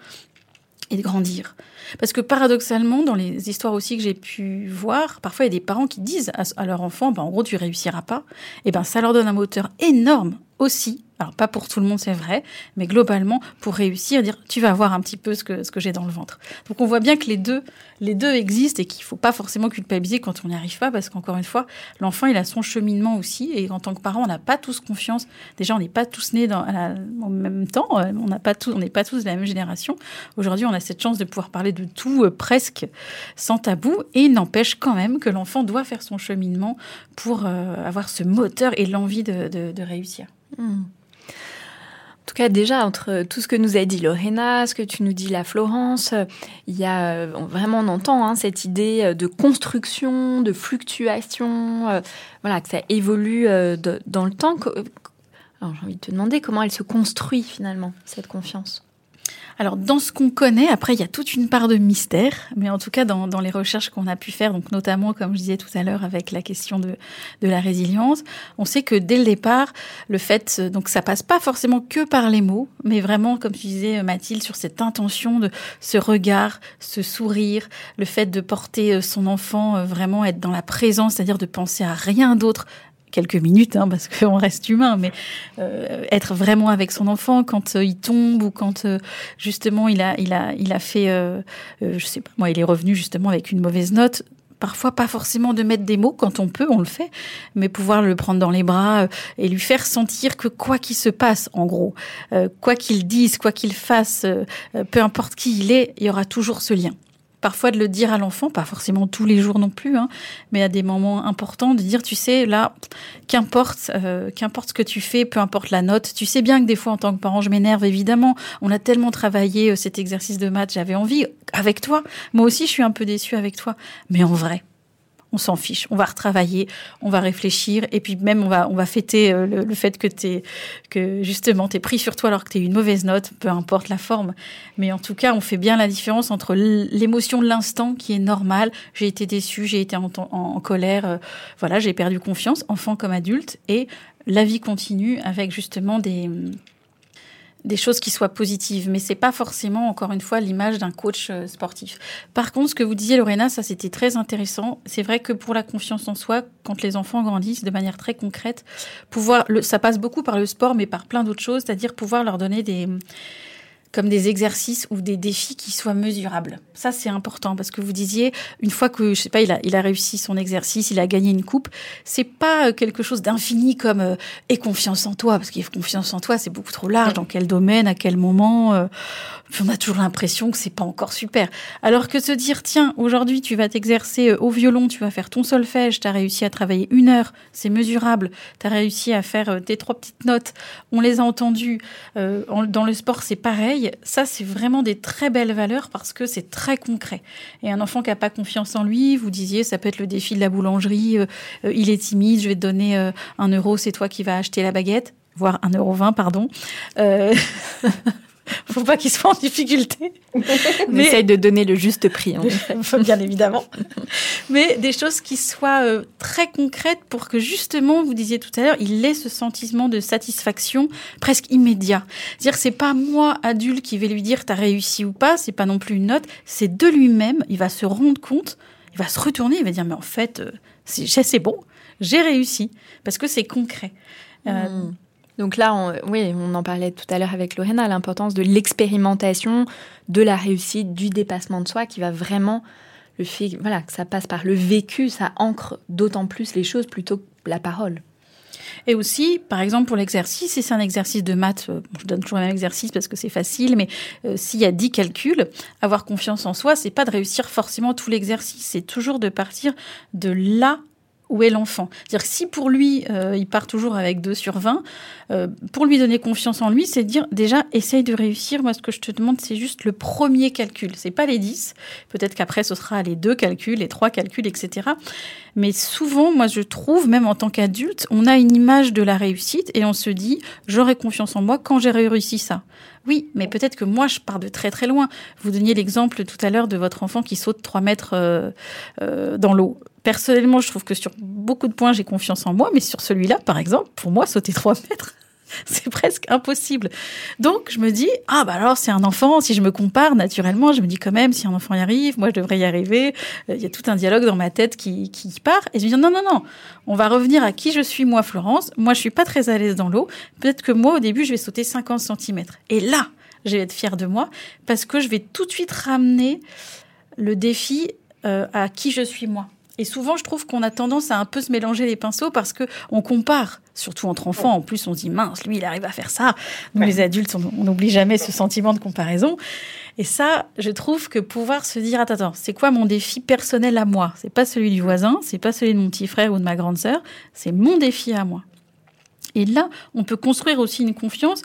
et de grandir. Parce que paradoxalement, dans les histoires aussi que j'ai pu voir, parfois il y a des parents qui disent à, leur enfant, ben, en gros, tu réussiras pas. Et ben, ça leur donne un moteur énorme aussi alors pas pour tout le monde, c'est vrai, mais globalement, pour réussir, dire tu vas voir un petit peu ce que, ce que j'ai dans le ventre. Donc on voit bien que les deux, les deux existent et qu'il faut pas forcément culpabiliser quand on n'y arrive pas, parce qu'encore une fois, l'enfant, il a son cheminement aussi, et en tant que parent, on n'a pas tous confiance. Déjà, on n'est pas tous nés dans, en même temps, euh, on n'a pas n'est pas tous de la même génération. Aujourd'hui, on a cette chance de pouvoir parler de tout euh, presque sans tabou, et il n'empêche quand même que l'enfant doit faire son cheminement pour euh, avoir ce moteur et l'envie de, réussir. Hmm. En tout cas, déjà, entre tout ce que nous a dit Lorena, ce que tu nous dis la Florence, il y a euh, vraiment, on entend hein, cette idée euh, de construction, de fluctuation, euh, voilà, que ça évolue dans le temps. Alors, j'ai envie de te demander comment elle se construit finalement, cette confiance. Alors, dans ce qu'on connaît, après, il y a toute une part de mystère, mais en tout cas, dans, dans les recherches qu'on a pu faire, donc notamment, comme je disais tout à l'heure, avec la question de, de la résilience, on sait que dès le départ, le fait, donc ça passe pas forcément que par les mots, mais vraiment, comme tu disais, Mathilde, sur cette intention de ce regard, ce sourire, le fait de porter euh, son enfant, euh, vraiment être dans la présence, c'est-à-dire de penser à rien d'autre quelques minutes, hein, parce qu'on reste humain, mais euh, être vraiment avec son enfant quand euh, il tombe ou quand euh, justement il a, il a, il a fait, je sais pas, moi, il est revenu justement avec une mauvaise note. Parfois, pas forcément de mettre des mots quand on peut, on le fait, mais pouvoir le prendre dans les bras et lui faire sentir que quoi qu'il se passe, en gros, quoi qu'il dise, quoi qu'il fasse, peu importe qui il est, il y aura toujours ce lien parfois de le dire à l'enfant, pas forcément tous les jours non plus, hein, mais à des moments importants, de dire, tu sais, là, qu'importe, euh, qu'importe ce que tu fais, peu importe la note, tu sais bien que des fois, en tant que parent, je m'énerve, évidemment. On a tellement travaillé euh, cet exercice de maths, j'avais envie, avec toi. Moi aussi, je suis un peu déçue avec toi. Mais en vrai, on s'en fiche. On va retravailler, on va réfléchir, et puis même on va on va fêter euh, le, fait que t'es que justement t'es pris sur toi alors que t'es une mauvaise note, peu importe la forme. Mais en tout cas, on fait bien la différence entre l'émotion de l'instant qui est normale. J'ai été déçue, j'ai été en, en colère, euh, voilà, j'ai perdu confiance, enfant comme adulte, et la vie continue avec justement des des choses qui soient positives, mais c'est pas forcément, encore une fois, l'image d'un coach euh, sportif. Par contre, ce que vous disiez, Lorena, ça c'était très intéressant. C'est vrai que pour la confiance en soi, quand les enfants grandissent de manière très concrète, pouvoir, ça passe beaucoup par le sport, mais par plein d'autres choses, c'est-à-dire pouvoir leur donner des, comme des exercices ou des défis qui soient mesurables. Ça, c'est important parce que vous disiez, une fois que, je sais pas, il a, il a réussi son exercice, il a gagné une coupe, c'est pas euh, quelque chose d'infini comme euh, et confiance en toi, parce qu'il confiance en toi, c'est beaucoup trop large. Dans quel domaine, à quel moment euh, On a toujours l'impression que c'est pas encore super. Alors que se dire, tiens, aujourd'hui, tu vas t'exercer au violon, tu vas faire ton solfège, tu as réussi à travailler une heure, c'est mesurable, tu as réussi à faire tes trois petites notes, on les a entendues. dans le sport, c'est pareil. Ça, c'est vraiment des très belles valeurs parce que c'est très concret. Et un enfant qui n'a pas confiance en lui, vous disiez, ça peut être le défi de la boulangerie, euh, euh, il est timide, je vais te donner euh, un euro, c'est toi qui vas acheter la baguette, voire un euro vingt, pardon. faut pas qu'il soit en difficulté. On essaye de donner le juste prix. En Bien évidemment. Mais des choses qui soient euh, très concrètes pour que justement, vous disiez tout à l'heure, il ait ce sentiment de satisfaction presque immédiat. C'est-à-dire c'est pas moi, adulte, qui vais lui dire t'as réussi ou pas, c'est pas non plus une note, c'est de lui-même, il va se rendre compte, il va se retourner, il va dire mais en fait, euh, c'est bon, j'ai réussi, parce que c'est concret. Euh, hmm. Donc là, on, oui, on en parlait tout à l'heure avec Lorena, l'importance de l'expérimentation, de la réussite, du dépassement de soi, qui va vraiment le fait, voilà, que ça passe par le vécu, ça ancre d'autant plus les choses plutôt que la parole. Et aussi, par exemple, pour l'exercice, si c'est un exercice de maths, euh, je donne toujours un même exercice parce que c'est facile, mais euh, s'il y a 10 calculs, avoir confiance en soi, c'est pas de réussir forcément tout l'exercice, c'est toujours de partir de là où est l'enfant. C'est-à-dire si pour lui, euh, il part toujours avec 2 sur 20, euh, pour lui donner confiance en lui, c'est de dire déjà, essaye de réussir. Moi, ce que je te demande, c'est juste le premier calcul. C'est pas les 10. Peut-être qu'après, ce sera les deux calculs, les trois calculs, etc. Mais souvent, moi, je trouve, même en tant qu'adulte, on a une image de la réussite et on se dit, j'aurai confiance en moi quand j'ai réussi ça. Oui, mais peut-être que moi, je pars de très très loin. Vous donniez l'exemple tout à l'heure de votre enfant qui saute 3 mètres euh, dans l'eau personnellement, je trouve que sur beaucoup de points, j'ai confiance en moi, mais sur celui-là, par exemple, pour moi, sauter 3 mètres, c'est presque impossible. Donc, je me dis, ah, bah alors, c'est un enfant. Si je me compare, naturellement, je me dis quand même, si un enfant y arrive, moi, je devrais y arriver. Euh, il y a tout un dialogue dans ma tête qui, qui part. Et je me dis, non, non, non, on va revenir à qui je suis, moi, Florence. Moi, je suis pas très à l'aise dans l'eau. Peut-être que moi, au début, je vais sauter 50 cm. Et là, je vais être fière de moi parce que je vais tout de suite ramener le défi euh, à qui je suis, moi. Et souvent, je trouve qu'on a tendance à un peu se mélanger les pinceaux parce que on compare, surtout entre enfants. En plus, on se dit mince, lui, il arrive à faire ça. Nous, les adultes, on n'oublie jamais ce sentiment de comparaison. Et ça, je trouve que pouvoir se dire attends, attends, c'est quoi mon défi personnel à moi? C'est pas celui du voisin, c'est pas celui de mon petit frère ou de ma grande sœur, c'est mon défi à moi. Et là, on peut construire aussi une confiance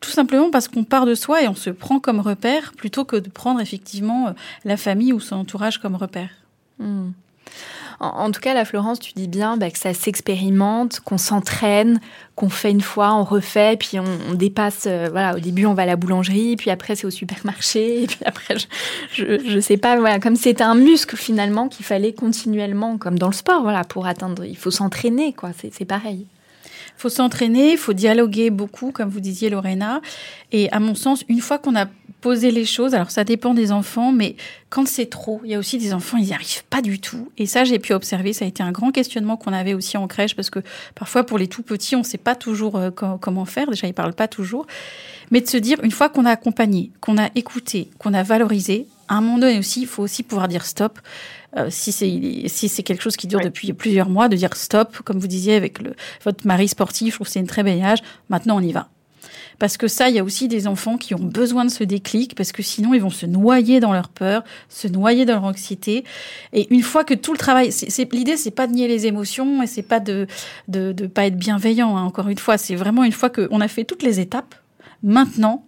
tout simplement parce qu'on part de soi et on se prend comme repère plutôt que de prendre effectivement euh, la famille ou son entourage comme repère. Hmm. En, tout cas, la Florence, tu dis bien bah, que ça s'expérimente, qu'on s'entraîne, qu'on fait une fois, on refait, puis on, dépasse. Euh, voilà, au début, on va à la boulangerie, puis après, c'est au supermarché, et puis après, je, je, sais pas, voilà, comme c'est un muscle finalement qu'il fallait continuellement, comme dans le sport, voilà, pour atteindre. Il faut s'entraîner, quoi. C'est pareil. Il faut s'entraîner, il faut dialoguer beaucoup, comme vous disiez, Lorena. Et à mon sens, une fois qu'on a poser les choses. Alors ça dépend des enfants, mais quand c'est trop, il y a aussi des enfants, ils n'y arrivent pas du tout. Et ça, j'ai pu observer, ça a été un grand questionnement qu'on avait aussi en crèche, parce que parfois pour les tout petits, on ne sait pas toujours euh, comment faire. Déjà, ils parlent pas toujours. Mais de se dire, une fois qu'on a accompagné, qu'on a écouté, qu'on a valorisé, à un moment donné aussi, il faut aussi pouvoir dire stop. Euh, si c'est si c'est quelque chose qui dure depuis plusieurs mois, de dire stop, comme vous disiez avec le, votre mari sportif, je trouve c'est une très belle âge. Maintenant, on y va. Parce que ça, il y a aussi des enfants qui ont besoin de ce déclic, parce que sinon, ils vont se noyer dans leur peur, se noyer dans leur anxiété. Et une fois que tout le travail, c'est, l'idée, c'est pas de nier les émotions et c'est pas de, de, de pas être bienveillant. Hein, encore une fois, c'est vraiment une fois qu'on a fait toutes les étapes. Maintenant,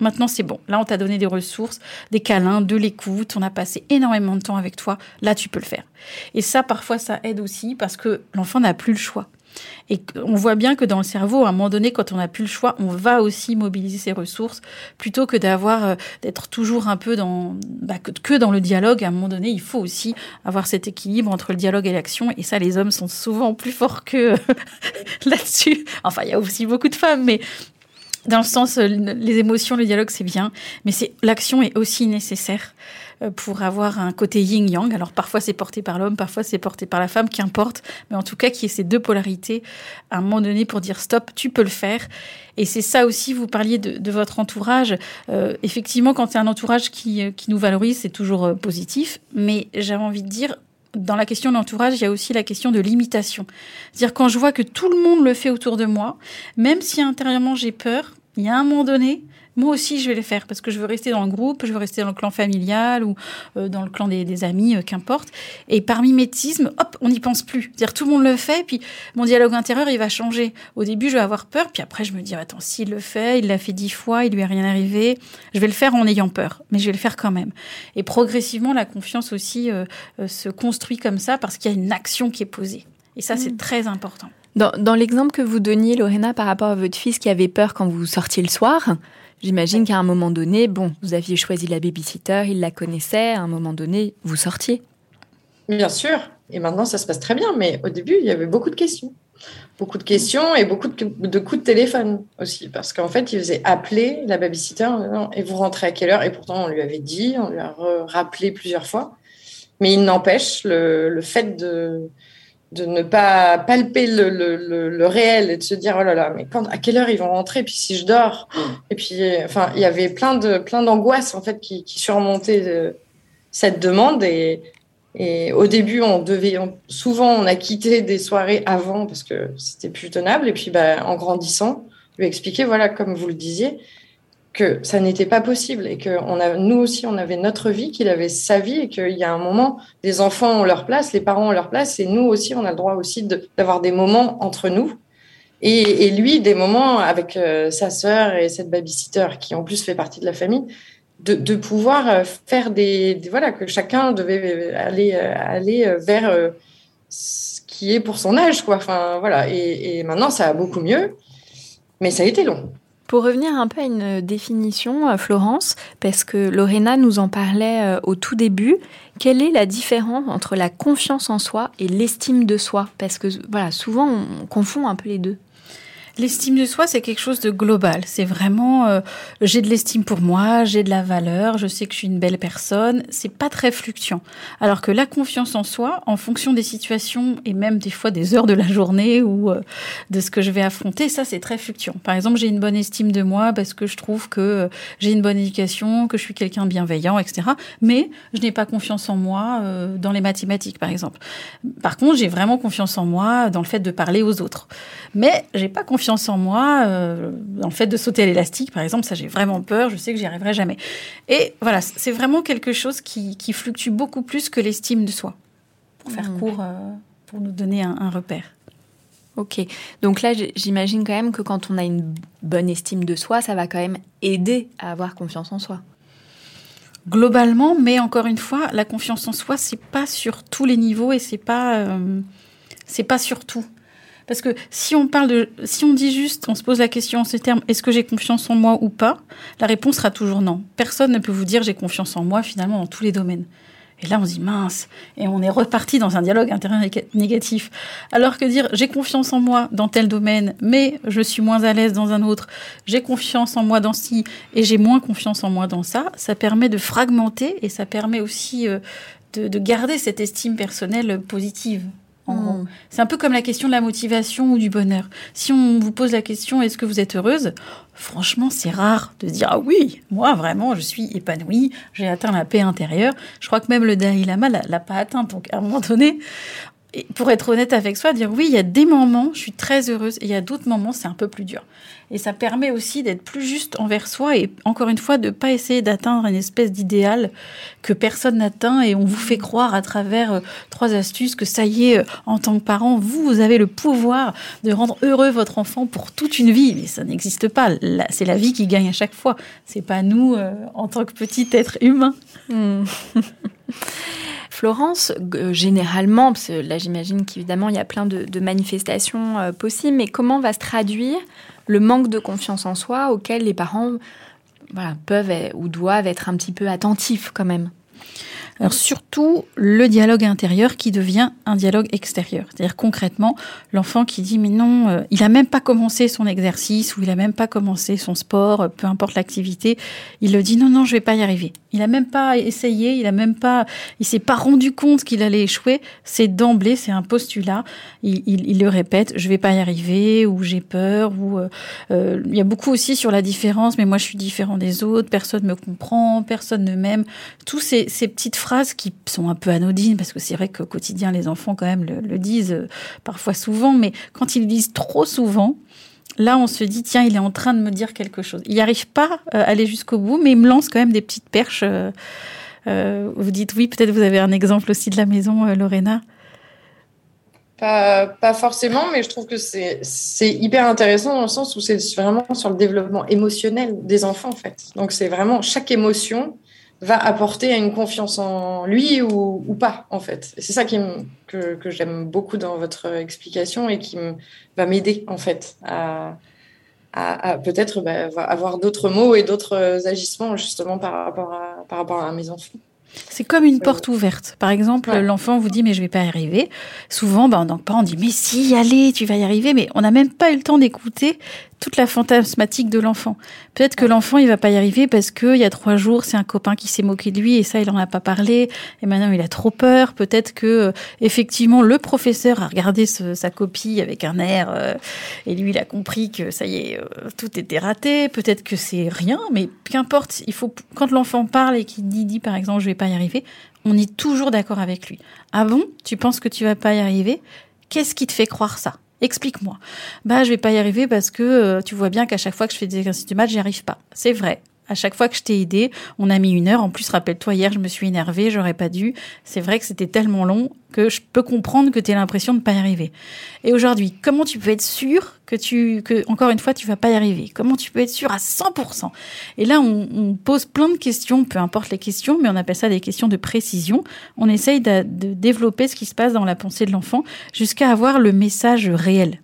Maintenant, c'est bon. Là, on t'a donné des ressources, des câlins, de l'écoute. On a passé énormément de temps avec toi. Là, tu peux le faire. Et ça, parfois, ça aide aussi parce que l'enfant n'a plus le choix. Et on voit bien que dans le cerveau, à un moment donné, quand on n'a plus le choix, on va aussi mobiliser ses ressources plutôt que d'avoir euh, d'être toujours un peu dans bah, que, dans le dialogue. À un moment donné, il faut aussi avoir cet équilibre entre le dialogue et l'action. Et ça, les hommes sont souvent plus forts que là-dessus. Enfin, il y a aussi beaucoup de femmes, mais dans le sens, euh, les émotions, le dialogue, c'est bien, mais c'est l'action est aussi nécessaire euh, pour avoir un côté yin-yang. Alors parfois c'est porté par l'homme, parfois c'est porté par la femme, qu'importe, mais en tout cas qui est ces deux polarités à un moment donné pour dire stop, tu peux le faire. Et c'est ça aussi, vous parliez de, votre entourage. Euh, effectivement, quand c'est un entourage qui, qui nous valorise, c'est toujours positif, mais j'avais envie de dire, dans la question de l'entourage, il y a aussi la question de l'imitation. C'est-à-dire quand je vois que tout le monde le fait autour de moi, même si intérieurement j'ai peur, il y a un moment donné, moi aussi je vais le faire parce que je veux rester dans le groupe, je veux rester dans le clan familial ou euh, dans le clan des, amis, euh, qu'importe. Et par mimétisme, hop, on n'y pense plus. C'est-à-dire tout le monde le fait, puis mon dialogue intérieur il va changer. Au début je vais avoir peur, puis après je me dis attends s'il le fait, il l'a fait dix fois, il lui est rien arrivé, je vais le faire en ayant peur, mais je vais le faire quand même. Et progressivement la confiance aussi euh, se construit comme ça parce qu'il y a une action qui est posée. Et ça c'est mmh. très important. Dans, l'exemple que vous donniez, Lorena, par rapport à votre fils qui avait peur quand vous sortiez le soir, j'imagine qu'à un moment donné, bon, vous aviez choisi la babysitter, il la connaissait, à un moment donné, vous sortiez. Bien sûr. Et maintenant, ça se passe très bien. Mais au début, il y avait beaucoup de questions. Beaucoup de questions et beaucoup de, coups de téléphone aussi. Parce qu'en fait, il faisait appeler la babysitter et vous rentrez à quelle heure? Et pourtant, on lui avait dit, on lui a rappelé plusieurs fois. Mais il n'empêche, le, fait de, de ne pas palper le, le, le, réel et de se dire oh là là mais quand à quelle heure ils vont rentrer? Puis si je dors. Mm. et puis enfin il y avait plein de plein d'angoisses en fait qui, qui surmontaient euh, cette demande. Et, et au début on devait souvent on a quitté des soirées avant parce que c'était plus tenable. Et puis bah, en grandissant lui expliquer voilà comme vous le disiez que ça n'était pas possible et que on a, nous aussi, on avait notre vie, qu'il avait sa vie et qu'il y a un moment, les enfants ont leur place, les parents ont leur place et nous aussi, on a le droit aussi d'avoir des moments entre nous. Et, lui, des moments avec euh, sa sœur et cette babysitter qui en plus fait partie de la famille, de, de pouvoir euh, faire des, voilà que chacun devait aller euh, aller vers ce qui est pour son âge quoi. Enfin voilà. Et maintenant, ça a beaucoup mieux, mais ça a été long. Pour revenir un peu à une définition, euh, Florence, parce que Lorena nous en parlait euh, au tout début, quelle est la différence entre la confiance en soi et l'estime de soi? Parce que voilà, souvent on confond un peu les deux. L'estime de soi, c'est quelque chose de global. C'est vraiment, euh, j'ai de l'estime pour moi, j'ai de la valeur, je sais que je suis une belle personne. C'est pas très fluctuant. Alors que la confiance en soi, en fonction des situations et même des fois des heures de la journée ou euh, de ce que je vais affronter, ça c'est très fluctuant. Par exemple, j'ai une bonne estime de moi parce que je trouve que euh, j'ai une bonne éducation, que je suis quelqu'un bienveillant, etc. Mais je n'ai pas confiance en moi dans les mathématiques, par exemple. Par contre, j'ai vraiment confiance en moi dans le fait de parler aux autres. Mais j'ai pas confiance confiance en moi euh, dans le fait de sauter à l'élastique, par exemple. Ça, j'ai vraiment peur. Je sais que j'y arriverai jamais. Et voilà, c'est vraiment quelque chose qui, fluctue beaucoup plus que l'estime de soi. Pour faire mmh. court, euh, pour nous donner un, repère. Ok. Donc là, j'imagine quand même que quand on a une bonne estime de soi, ça va quand même aider à avoir confiance en soi. Globalement, mais encore une fois, la confiance en soi, c'est pas sur tous les niveaux et c'est pas, euh, c'est pas sur tout. Parce que si on parle de, si on dit juste, on se pose la question en ces termes, est-ce que j'ai confiance en moi ou pas La réponse sera toujours non. Personne ne peut vous dire j'ai confiance en moi finalement dans tous les domaines. Et là, on se dit mince, et on est reparti dans un dialogue négatif. Alors que dire j'ai confiance en moi dans tel domaine, mais je suis moins à l'aise dans un autre, j'ai confiance en moi dans ci, et j'ai moins confiance en moi dans ça, ça permet de fragmenter et ça permet aussi euh, de garder cette estime personnelle positive. Hmm. C'est un peu comme la question de la motivation ou du bonheur. Si on vous pose la question est-ce que vous êtes heureuse? Franchement, c'est rare de dire ah oui, moi vraiment, je suis épanouie, j'ai atteint la paix intérieure. Je crois que même le Dalai Lama l'a pas atteint. Donc à un moment donné, pour être honnête avec soi, dire oui, il y a des moments, je suis très heureuse, et il y a d'autres moments, c'est un peu plus dur. Et ça permet aussi d'être plus juste envers soi et encore une fois de ne pas essayer d'atteindre une espèce d'idéal que personne n'atteint et on vous fait croire à travers euh, trois astuces que ça y est, euh, en tant que parent, vous, vous avez le pouvoir de rendre heureux votre enfant pour toute une vie. Mais ça n'existe pas. C'est la vie qui gagne à chaque fois. C'est pas nous euh, en tant que petit être humain. Hmm. Florence, généralement, parce que là j'imagine qu'évidemment il y a plein de, manifestations possibles, mais comment va se traduire le manque de confiance en soi auquel les parents peuvent ou doivent être un petit peu attentifs quand même? Alors surtout le dialogue intérieur qui devient un dialogue extérieur. C'est-à-dire concrètement l'enfant qui dit mais non, euh, il a même pas commencé son exercice ou il a même pas commencé son sport, euh, peu importe l'activité, il le dit non non je vais pas y arriver. Il a même pas essayé, il a même pas, il s'est pas rendu compte qu'il allait échouer. C'est d'emblée, c'est un postulat. Il, le répète, je vais pas y arriver ou j'ai peur ou euh, il y a beaucoup aussi sur la différence. Mais moi je suis différent des autres, personne me comprend, personne ne m'aime. Tous ces petites phrases qui sont un peu anodines, parce que c'est vrai qu'au quotidien, les enfants quand même le, disent euh, parfois souvent, mais quand ils le disent trop souvent, là, on se dit, tiens, il est en train de me dire quelque chose. Il n'y arrive pas euh, à aller jusqu'au bout, mais il me lance quand même des petites perches. Euh, vous dites oui, peut-être vous avez un exemple aussi de la maison, Lorena pas, pas, forcément, mais je trouve que c'est hyper intéressant dans le sens où c'est vraiment sur le développement émotionnel des enfants, en fait. Donc, c'est vraiment chaque émotion va apporter une confiance en lui ou, ou pas, en fait. C'est ça qui que, que j'aime beaucoup dans votre explication et qui va m'aider, en fait, à, à, peut-être bah, avoir d'autres mots et d'autres agissements, justement, par rapport à, par rapport à mes enfants. C'est comme une porte ouverte. Par exemple, l'enfant vous dit mais je vais pas y arriver. Souvent, ben, en tant que parent, on dit mais si, allez, tu vas y arriver. Mais on n'a même pas eu le temps d'écouter toute la fantasmatique de l'enfant. Peut-être que l'enfant, il va pas y arriver parce que il y a trois jours, c'est un copain qui s'est moqué de lui et ça, il en a pas parlé. Et maintenant, il a trop peur. Peut-être que, euh, effectivement, le professeur a regardé sa copie avec un air euh, et lui, il a compris que ça y est, euh, tout était raté. Peut-être que c'est rien, mais qu'importe. Il faut, quand l'enfant parle et qu'il dit, dit, par exemple, je vais pas y arriver, on est toujours d'accord avec lui. Ah bon? Tu penses que tu vas pas y arriver? Qu'est-ce qui te fait croire ça? Explique-moi. Bah, je vais pas y arriver parce que euh, tu vois bien qu'à chaque fois que je fais des exercices de maths, j'y arrive pas. C'est vrai. À chaque fois que je t'ai aidé, on a mis une heure. En plus, rappelle-toi, hier, je me suis énervée, j'aurais pas dû. C'est vrai que c'était tellement long que je peux comprendre que tu l'impression de pas y arriver. Et aujourd'hui, comment tu peux être sûr que tu, que, encore une fois, tu vas pas y arriver? Comment tu peux être sûr à 100%? Et là, on, on pose plein de questions, peu importe les questions, mais on appelle ça des questions de précision. On essaye de, de développer ce qui se passe dans la pensée de l'enfant jusqu'à avoir le message réel.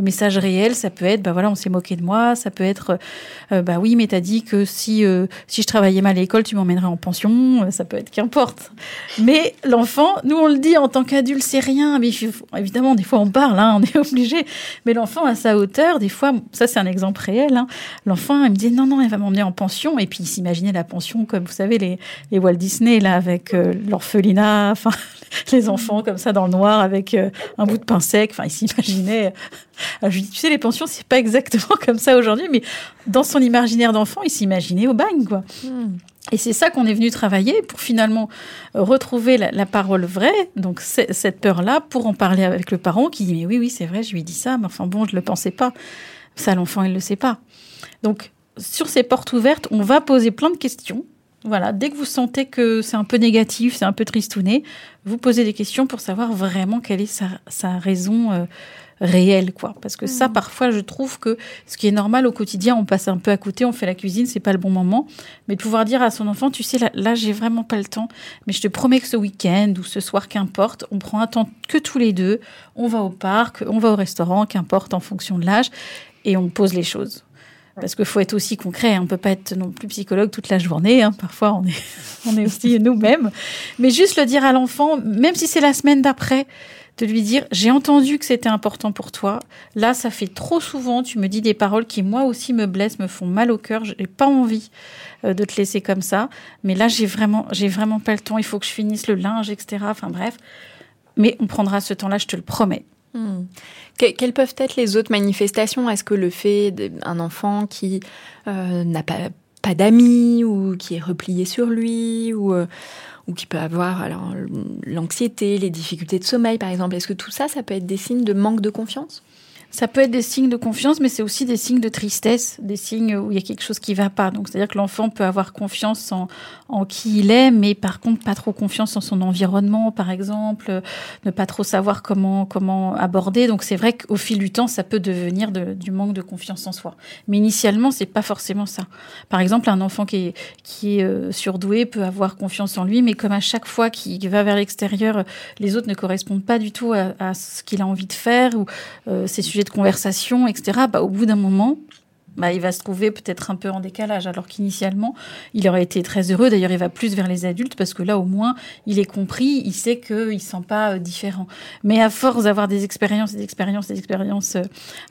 Le message réel, ça peut être, bah voilà, on s'est moqué de moi, ça peut être, euh, bah oui, mais t'as dit que si euh, si je travaillais mal à l'école, tu m'emmènerais en pension, euh, ça peut être qu'importe. Mais l'enfant, nous on le dit en tant qu'adulte, c'est rien. Mais évidemment, des fois on parle, hein, on est obligé. Mais l'enfant à sa hauteur, des fois, ça c'est un exemple réel. Hein, l'enfant, il me dit non non, elle va m'emmener en pension, et puis il s'imaginait la pension comme vous savez les les Walt Disney là avec l'orphelinat, enfin les enfants comme ça dans le noir avec un bout de pain sec. Enfin, il s'imaginait alors, je lui dis, tu sais, les pensions, c'est pas exactement comme ça aujourd'hui, mais dans son imaginaire d'enfant, il s'imaginait au bagne, quoi. Hmm. Et c'est ça qu'on est venu travailler pour finalement retrouver la, parole vraie, donc cette peur-là, pour en parler avec le parent qui dit mais oui oui c'est vrai je lui dis ça, mais enfin bon je le pensais pas, ça l'enfant il le sait pas. Donc sur ces portes ouvertes, on va poser plein de questions. Voilà, dès que vous sentez que c'est un peu négatif, c'est un peu tristouné, vous posez des questions pour savoir vraiment quelle est sa, sa raison euh, réel, quoi. Parce que ça, mm. parfois, je trouve que ce qui est normal au quotidien, on passe un peu à côté, on fait la cuisine, c'est pas le bon moment. Mais de pouvoir dire à son enfant, tu sais, là, j'ai vraiment pas le temps, mais je te promets que ce week-end ou ce soir, qu'importe, on prend un temps que tous les deux, on va au parc, on va au restaurant, qu'importe, en fonction de l'âge, et on pose les choses. Parce qu'il faut être aussi concret, on peut pas être non plus psychologue toute la journée. Hein. Parfois, on est, on est aussi nous-mêmes. Mais juste le dire à l'enfant, même si c'est la semaine d'après, de lui dire j'ai entendu que c'était important pour toi. Là, ça fait trop souvent, tu me dis des paroles qui moi aussi me blessent, me font mal au cœur. J'ai pas envie euh, de te laisser comme ça, mais là j'ai vraiment j'ai vraiment pas le temps. Il faut que je finisse le linge, etc. Enfin bref, mais on prendra ce temps-là, je te le promets. Hmm. quelles peuvent être les autres manifestations? Est-ce que le fait d'un enfant qui euh, n'a pas, pas d'amis ou qui est replié sur lui ou euh, ou qui peut avoir alors l'anxiété, les difficultés de sommeil par exemple. Est-ce que tout ça, ça peut être des signes de manque de confiance? Ça peut être des signes de confiance, mais c'est aussi des signes de tristesse, des signes où il y a quelque chose qui va pas. Donc, c'est-à-dire que l'enfant peut avoir confiance en, en qui il est, mais par contre pas trop confiance en son environnement, par exemple, ne pas trop savoir comment comment aborder. Donc, c'est vrai qu'au fil du temps, ça peut devenir de, du manque de confiance en soi. Mais initialement, c'est pas forcément ça. Par exemple, un enfant qui est qui est euh, surdoué peut avoir confiance en lui, mais comme à chaque fois qu'il va vers l'extérieur, les autres ne correspondent pas du tout à, à ce qu'il a envie de faire ou euh, ses sujets de conversation, etc., bah, au bout d'un moment, bah, il va se trouver peut-être un peu en décalage, alors qu'initialement, il aurait été très heureux. D'ailleurs, il va plus vers les adultes parce que là, au moins, il est compris, il sait qu'il ne sent pas euh, différent. Mais à force d'avoir des expériences, des expériences, des expériences euh,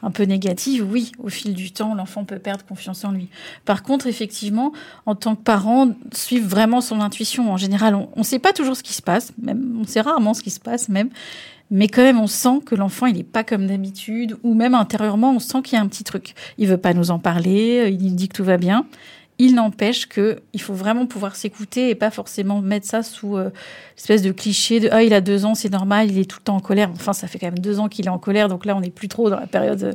un peu négatives, oui, au fil du temps, l'enfant peut perdre confiance en lui. Par contre, effectivement, en tant que parent, suivre vraiment son intuition. En général, on ne sait pas toujours ce qui se passe, même, on sait rarement ce qui se passe, même mais quand même on sent que l'enfant il n'est pas comme d'habitude ou même intérieurement on sent qu'il y a un petit truc. Il veut pas nous en parler, euh, il dit que tout va bien. Il n'empêche que il faut vraiment pouvoir s'écouter et pas forcément mettre ça sous euh, espèce de cliché de ah il a deux ans c'est normal il est tout le temps en colère. Enfin ça fait quand même deux ans qu'il est en colère donc là on n'est plus trop dans la période euh,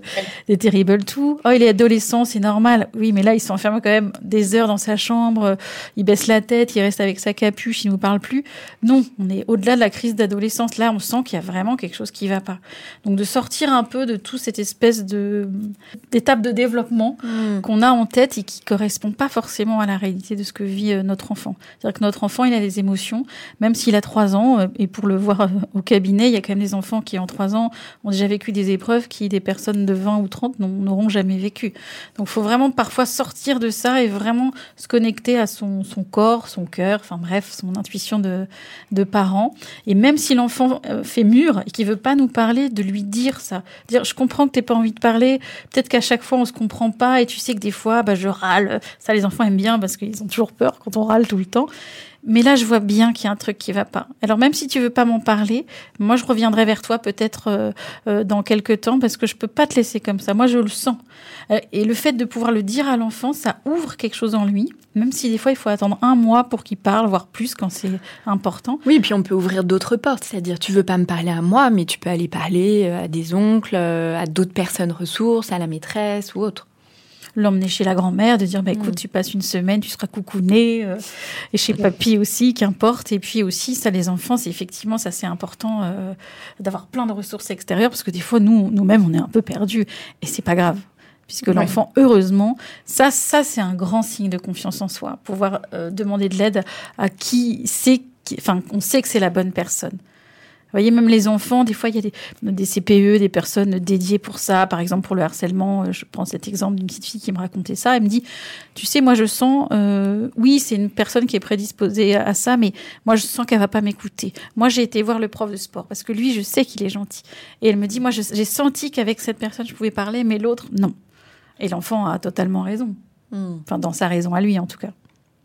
des terrible tout. Oh il est adolescent c'est normal. Oui mais là il s'enferme quand même des heures dans sa chambre il baisse la tête il reste avec sa capuche il nous parle plus. Non on est au-delà de la crise d'adolescence. Là on sent qu'il y a vraiment quelque chose qui va pas. Donc de sortir un peu de tout cette espèce de d'étape de développement hmm. qu'on a en tête et qui correspond pas forcément à la réalité de ce que vit euh, notre enfant c'est-à-dire que notre enfant il a des émotions même s'il a trois ans, euh, et pour le voir euh, au cabinet, il y a quand même des enfants qui, en trois ans, ont déjà vécu des épreuves qui des personnes de 20 ou 30 n'auront jamais vécu. Donc, il faut vraiment parfois sortir de ça et vraiment se connecter à son, corps, son cœur, enfin bref, son intuition de, parent. Et même si l'enfant fait mûr et qu'il veut pas nous parler, de lui dire ça. Dire, je comprends que n'aies pas envie de parler. Peut-être qu'à chaque fois, on se comprend pas et tu sais que des fois, bah, je râle. Ça, les enfants aiment bien parce qu'ils ont toujours peur quand on râle tout le temps. Mais là, je vois bien qu'il y a un truc qui va pas. Alors même si tu veux pas m'en parler, moi je reviendrai vers toi peut-être euh, euh, dans quelques temps parce que je peux pas te laisser comme ça. Moi je le sens. Euh, et le fait de pouvoir le dire à l'enfant, ça ouvre quelque chose en lui. Même si des fois il faut attendre un mois pour qu'il parle, voire plus quand c'est important. Oui, et puis on peut ouvrir d'autres portes. C'est-à-dire, tu veux pas me parler à moi, mais tu peux aller parler à des oncles, à d'autres personnes ressources, à la maîtresse ou autre l'emmener chez la grand-mère, de dire bah, écoute, mm. tu passes une semaine, tu seras coucouné, euh, et chez papy aussi, qu'importe. Et puis aussi, ça, les enfants, c'est effectivement, ça c'est important euh, d'avoir plein de ressources extérieures, parce que des fois, nous, nous-mêmes, on est un peu perdus, et c'est pas grave. Puisque l'enfant, heureusement, ça, ça c'est un grand signe de confiance en soi. Pouvoir euh, demander de l'aide à qui sait, enfin, on sait que c'est la bonne personne voyez, même les enfants, des fois, il y a des, des, CPE, des personnes dédiées pour ça. Par exemple, pour le harcèlement, euh, je prends cet exemple d'une petite fille qui me racontait ça. Elle me dit, tu sais, moi, je sens, euh, oui, c'est une personne qui est prédisposée à ça, mais moi, je sens qu'elle va pas m'écouter. Moi, j'ai été voir le prof de sport parce que lui, je sais qu'il est gentil. Et elle me dit, moi, j'ai senti qu'avec cette personne, je pouvais parler, mais l'autre, non. Et l'enfant a totalement raison. Hmm. Enfin, dans sa raison à lui, en tout cas.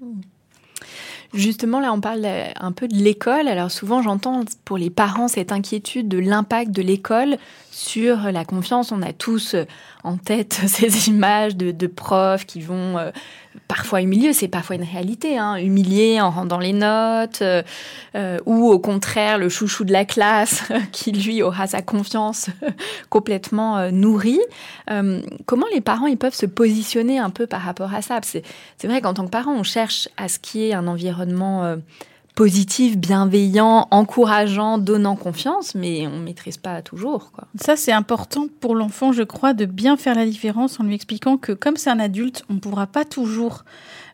Hmm. Justement, là, on parle un peu de l'école. Alors souvent, j'entends pour les parents cette inquiétude de l'impact de l'école sur la confiance. On a tous en tête ces images de, profs qui vont euh, parfois humilier, c'est parfois une réalité, hein, humilier en rendant les notes, euh, euh, ou au contraire le chouchou de la classe qui lui aura sa confiance complètement nourrie. comment les parents ils peuvent se positionner un peu par rapport à ça? C'est vrai qu'en tant que parent, on cherche à ce qu'il y ait un environnement positif, bienveillant, encourageant, donnant confiance, mais on ne maîtrise pas toujours. Ça, c'est important pour l'enfant, je crois, de bien faire la différence en lui expliquant que comme c'est un adulte, on ne pourra pas toujours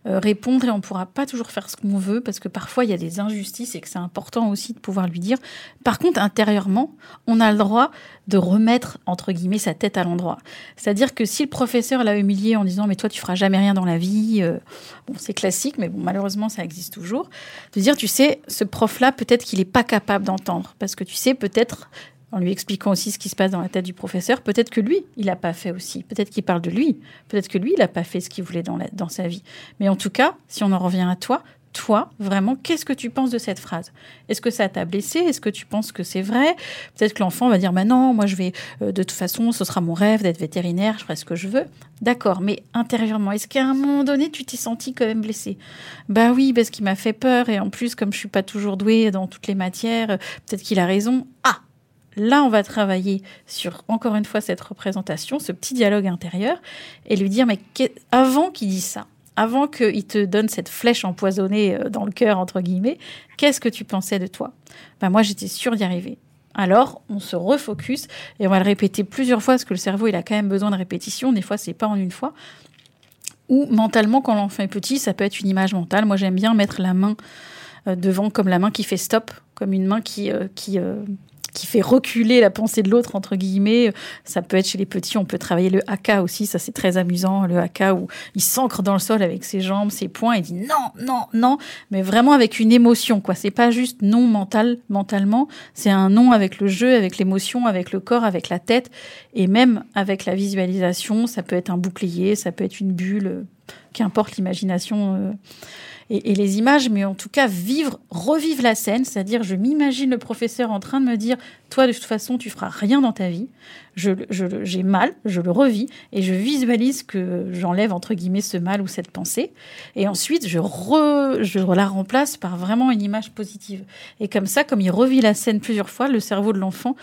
répondre et on ne pourra pas toujours faire ce qu'on veut parce que parfois il y a des injustices et que c'est important aussi de pouvoir lui dire. Par contre, intérieurement, on a le droit de remettre entre guillemets sa tête à l'endroit. C'est-à-dire que si le professeur l'a humilié en disant mais toi tu feras jamais rien dans la vie, euh, bon c'est classique mais bon malheureusement ça existe toujours, de dire tu sais ce prof là peut-être qu'il n'est pas capable d'entendre parce que tu sais peut-être en lui expliquant aussi ce qui se passe dans la tête du professeur. Peut-être que lui, il n'a pas fait aussi. Peut-être qu'il parle de lui. Peut-être que lui, il n'a pas fait ce qu'il voulait dans, dans sa vie. Mais en tout cas, si on en revient à toi, toi, vraiment, qu'est-ce que tu penses de cette phrase? Est-ce que ça t'a blessé? Est-ce que tu penses que c'est vrai? Peut-être que l'enfant va dire, bah moi je vais, euh, de toute façon, ce sera mon rêve d'être vétérinaire, je ferai ce que je veux. D'accord, mais intérieurement, est-ce qu'à un moment donné, tu t'es senti quand même blessé? Bah oui, parce qu'il m'a fait peur, et en plus, comme je suis pas toujours douée dans toutes les matières, peut-être qu'il a raison. Ah Là, on va travailler sur, encore une fois, cette représentation, ce petit dialogue intérieur, et lui dire, mais avant qu'il dise ça, avant qu'il te donne cette flèche empoisonnée euh, dans le cœur, entre guillemets, qu'est-ce que tu pensais de toi? Ben, Moi, j'étais sûre d'y arriver. Alors, on se refocus et on va le répéter plusieurs fois parce que le cerveau, il a quand même besoin de répétition. Des fois, c'est pas en une fois. Ou mentalement, quand l'enfant est petit, ça peut être une image mentale. Moi, j'aime bien mettre la main euh, devant comme la main qui fait stop, comme une main qui, euh, qui qui fait reculer la pensée de l'autre, entre guillemets. Ça peut être chez les petits, on peut travailler le haka aussi, ça c'est très amusant, le haka où il s'ancre dans le sol avec ses jambes, ses poings, et dit non, non, non, mais vraiment avec une émotion, quoi. C'est pas juste non mental, mentalement, c'est un non avec le jeu, avec l'émotion, avec le corps, avec la tête, et même avec la visualisation. Ça peut être un bouclier, ça peut être une bulle, qu'importe l'imagination. Euh, et, les images, mais en tout cas vivre, revivre la scène, c'est-à-dire je m'imagine le professeur en train de me dire, toi de toute façon tu feras rien dans ta vie, j'ai je, mal, je le revis et je visualise que j'enlève entre guillemets ce mal ou cette pensée, et ensuite je, je la remplace par vraiment une image positive. Et comme ça, comme il revit la scène plusieurs fois, le cerveau de l'enfant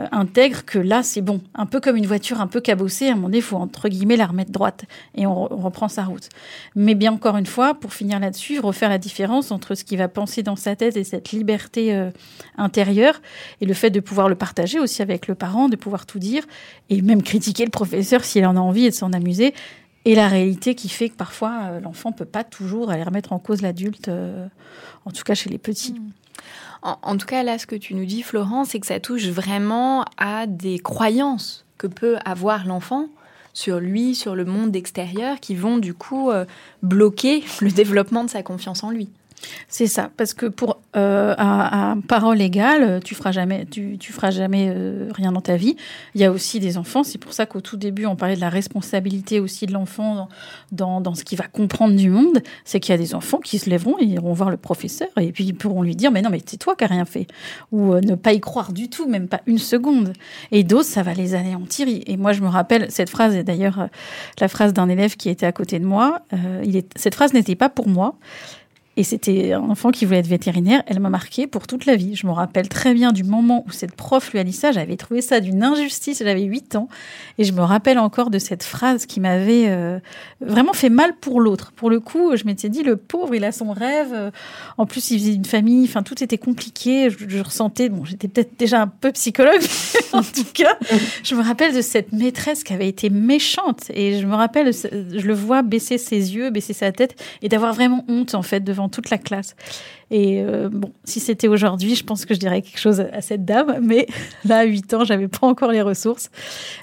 euh, intègre que là c'est bon, un peu comme une voiture un peu cabossée, à un moment donné il faut entre guillemets la remettre droite et on reprend sa route. Mais bien encore une fois, pour finir là-dessus refaire la différence entre ce qu'il va penser dans sa tête et cette liberté euh, intérieure, et le fait de pouvoir le partager aussi avec le parent, de pouvoir tout dire, et même critiquer le professeur s'il en a envie et de s'en amuser, et la réalité qui fait que parfois euh, l'enfant peut pas toujours aller remettre en cause l'adulte, en tout cas chez les petits. Hmm. En, tout cas, là, ce que tu nous dis, Florence, c'est que ça touche vraiment à des croyances que peut avoir l'enfant sur lui, sur le monde extérieur, qui vont du coup euh, bloquer le développement de sa confiance en lui. C'est ça, parce que pour euh, à, parole égale, tu feras jamais, tu, feras jamais euh, rien dans ta vie. Il y a aussi des enfants. C'est pour ça qu'au tout début, on parlait de la responsabilité aussi de l'enfant dans, dans, ce qu'il va comprendre du monde. C'est qu'il y a des enfants qui se lèveront, ils iront voir le professeur et puis ils pourront lui dire, mais non, mais c'est toi qui n'as rien fait, ou euh, ne pas y croire du tout, même pas une seconde. Et d'autres, ça va les anéantir. Et moi, je me rappelle cette phrase, et d'ailleurs la phrase d'un élève qui était à côté de moi. est, cette phrase n'était pas pour moi. Et c'était un enfant qui voulait être vétérinaire. Elle m'a marqué pour toute la vie. Je me rappelle très bien du moment où cette prof lui a dit ça. J'avais trouvé ça d'une injustice. J'avais 8 ans. Et je me rappelle encore de cette phrase qui m'avait euh, vraiment fait mal pour l'autre. Pour le coup, je m'étais dit, le pauvre, il a son rêve. En plus, il faisait une famille. Enfin, tout était compliqué. Je, ressentais, bon, j'étais peut-être déjà un peu psychologue. en tout cas, je me rappelle de cette maîtresse qui avait été méchante. Et je me rappelle, je le vois baisser ses yeux, baisser sa tête et d'avoir vraiment honte, en fait, devant toute la classe. Et euh, bon, si c'était aujourd'hui, je pense que je dirais quelque chose à cette dame, mais là, à 8 ans, j'avais pas encore les ressources.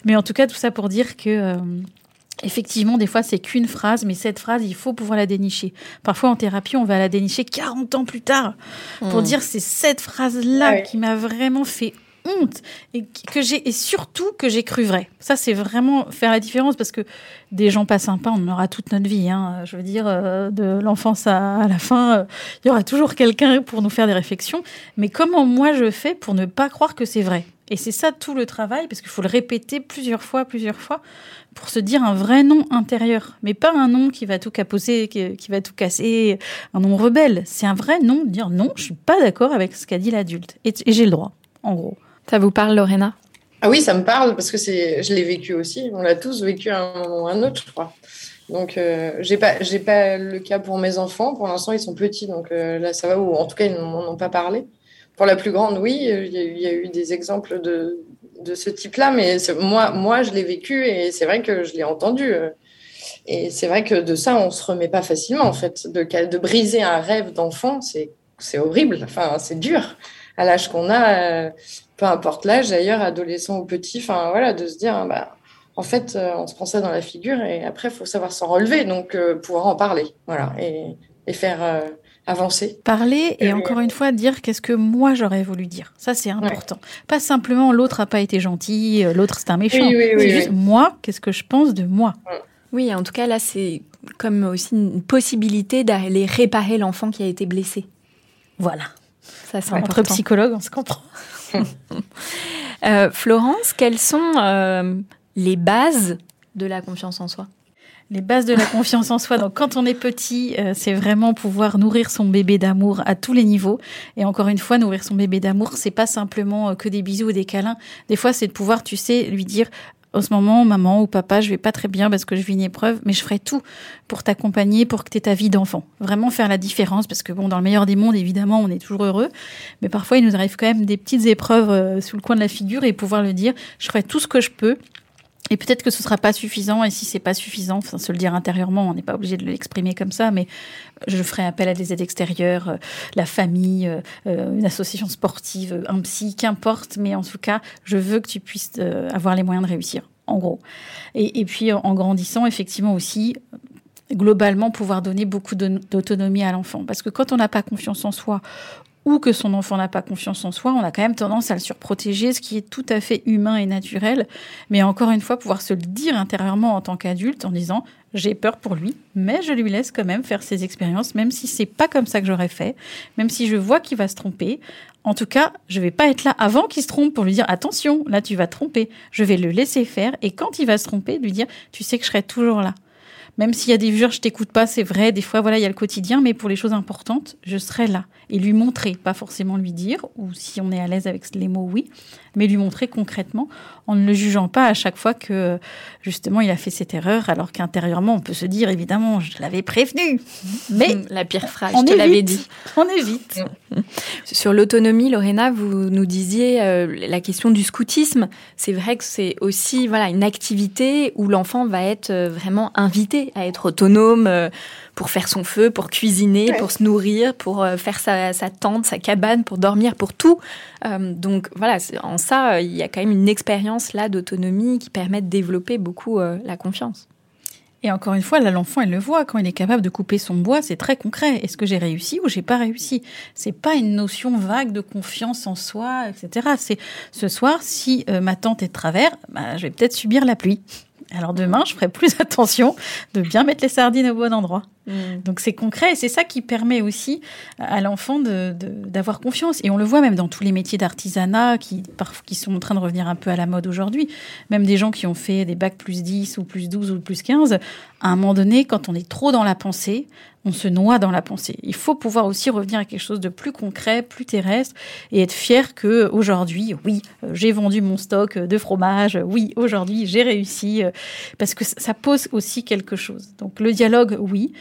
Mais en tout cas, tout ça pour dire que. Euh, effectivement, des fois, c'est qu'une phrase, mais cette phrase, il faut pouvoir la dénicher. Parfois, en thérapie, on va la dénicher 40 ans plus tard pour mmh. dire c'est cette phrase-là qui m'a vraiment fait honte et que j'ai et surtout que j'ai cru vrai. Ça c'est vraiment faire la différence parce que des gens pas sympas, on en aura toute notre vie. Hein. Je veux dire, euh, de l'enfance à, la fin, euh, il y aura toujours quelqu'un pour nous faire des réflexions. Mais comment moi je fais pour ne pas croire que c'est vrai? Et c'est ça tout le travail parce qu'il faut le répéter plusieurs fois, plusieurs fois pour se dire un vrai nom intérieur, mais pas un nom qui va tout caposer, qui, va tout casser, un nom rebelle. C'est un vrai nom, dire non, je suis pas d'accord avec ce qu'a dit l'adulte et j'ai le droit, en gros. Ça vous parle, Lorena? Ah oui, ça me parle parce que c'est, je l'ai vécu aussi. On l'a tous vécu à un moment un autre, je crois. Donc, euh, j'ai pas, j'ai pas le cas pour mes enfants. Pour l'instant, ils sont petits, donc euh, là, ça va. Ou en tout cas, ils n'en ont pas parlé. Pour la plus grande, oui, il y, a eu des exemples de, de ce type-là, mais moi, moi, je l'ai vécu et c'est vrai que je l'ai entendu. Et c'est vrai que de ça, on se remet pas facilement, en fait. De, de briser un rêve d'enfant, c'est horrible. Enfin, c'est dur à l'âge qu'on a. Peu importe l'âge d'ailleurs, adolescent ou petit, enfin voilà, de se dire, bah, en fait, euh, on se prend ça dans la figure et après, il faut savoir s'en relever, donc euh, pouvoir en parler, voilà, et, et faire euh, avancer. Parler et encore une fois dire qu'est-ce que moi j'aurais voulu dire. Ça, c'est important. Pas simplement l'autre a pas été gentil, l'autre c'est un méchant. c'est juste moi, qu'est-ce que je pense de moi? Oui, en tout cas, là, c'est comme aussi une possibilité d'aller réparer l'enfant qui a été blessé. Voilà. Ça, c'est Entre psychologues, on se comprend. Euh, Florence, quelles sont euh, les bases de la confiance en soi? Les bases de la confiance en soi. Donc, quand on est petit, euh, c'est vraiment pouvoir nourrir son bébé d'amour à tous les niveaux. Et encore une fois, nourrir son bébé d'amour, c'est pas simplement que des bisous ou des câlins. Des fois, c'est de pouvoir, tu sais, lui dire en ce moment, maman ou papa, je vais pas très bien parce que je vis une épreuve, mais je ferai tout pour t'accompagner, pour que tu aies ta vie d'enfant. Vraiment faire la différence, parce que bon, dans le meilleur des mondes, évidemment, on est toujours heureux, mais parfois, il nous arrive quand même des petites épreuves euh, sous le coin de la figure et pouvoir le dire, je ferai tout ce que je peux Et peut-être que ce sera pas suffisant, et si c'est pas suffisant, enfin, se le dire intérieurement, on n'est pas obligé de l'exprimer comme ça, mais je ferai appel à des aides extérieures, euh, la famille, euh, euh, une association sportive, un psy, qu'importe, mais en tout cas, je veux que tu puisses avoir les moyens de réussir, en gros. Et, et puis, en grandissant, effectivement aussi, globalement, pouvoir donner beaucoup d'autonomie à l'enfant. Parce que quand on n'a pas confiance en soi, ou que son enfant n'a pas confiance en soi, on a quand même tendance à le surprotéger, ce qui est tout à fait humain et naturel. Mais encore une fois, pouvoir se le dire intérieurement en tant qu'adulte en disant j'ai peur pour lui, mais je lui laisse quand même faire ses expériences, même si c'est pas comme ça que j'aurais fait, même si je vois qu'il va se tromper. En tout cas, je vais pas être là avant qu'il se trompe pour lui dire attention, là tu vas te tromper. Je vais le laisser faire et quand il va se tromper, lui dire tu sais que je serai toujours là. Même s'il y a des jures, je t'écoute pas, c'est vrai. Des fois, voilà, il y a le quotidien, mais pour les choses importantes, je serai là et lui montrer, pas forcément lui dire, ou si on est à l'aise avec les mots, oui, mais lui montrer concrètement en ne le jugeant pas à chaque fois que justement il a fait cette erreur, alors qu'intérieurement on peut se dire évidemment je l'avais prévenu, mais la pire phrase, on je te l'avais dit. On évite. Sur l'autonomie, Lorena, vous nous disiez euh, la question du scoutisme. C'est vrai que c'est aussi voilà une activité où l'enfant va être euh, vraiment invité à être autonome. Euh, pour faire son feu, pour cuisiner, pour se nourrir, pour euh, faire sa, tente, sa cabane, pour dormir, pour tout. Euh, donc voilà, en ça, euh, il y a quand même une expérience là d'autonomie qui permet de développer beaucoup la confiance. Et encore une fois, là, l'enfant, il le voit. Quand il est capable de couper son bois, c'est très concret. Est-ce que j'ai réussi ou j'ai pas réussi? C'est pas une notion vague de confiance en soi, etc. C'est ce soir, si ma tante est de travers, bah, je vais peut-être subir la pluie. Alors demain, je ferai plus attention de bien mettre les sardines au bon endroit. Mm. Donc c'est concret et c'est ça qui permet aussi à l'enfant d'avoir confiance. Et on le voit même dans tous les métiers d'artisanat qui, qui sont en train de revenir un peu à la mode aujourd'hui. Même des gens qui ont fait des bacs plus 10 ou plus 12 ou plus 15, à un moment donné, quand on est trop dans la pensée, on se noie dans la pensée. Il faut pouvoir aussi revenir à quelque chose de plus concret, plus terrestre, et être fier que aujourd'hui, oui, euh, j'ai vendu mon stock de fromage, oui, aujourd'hui, j'ai réussi, euh, parce que ça pose aussi quelque chose. Donc le dialogue, oui,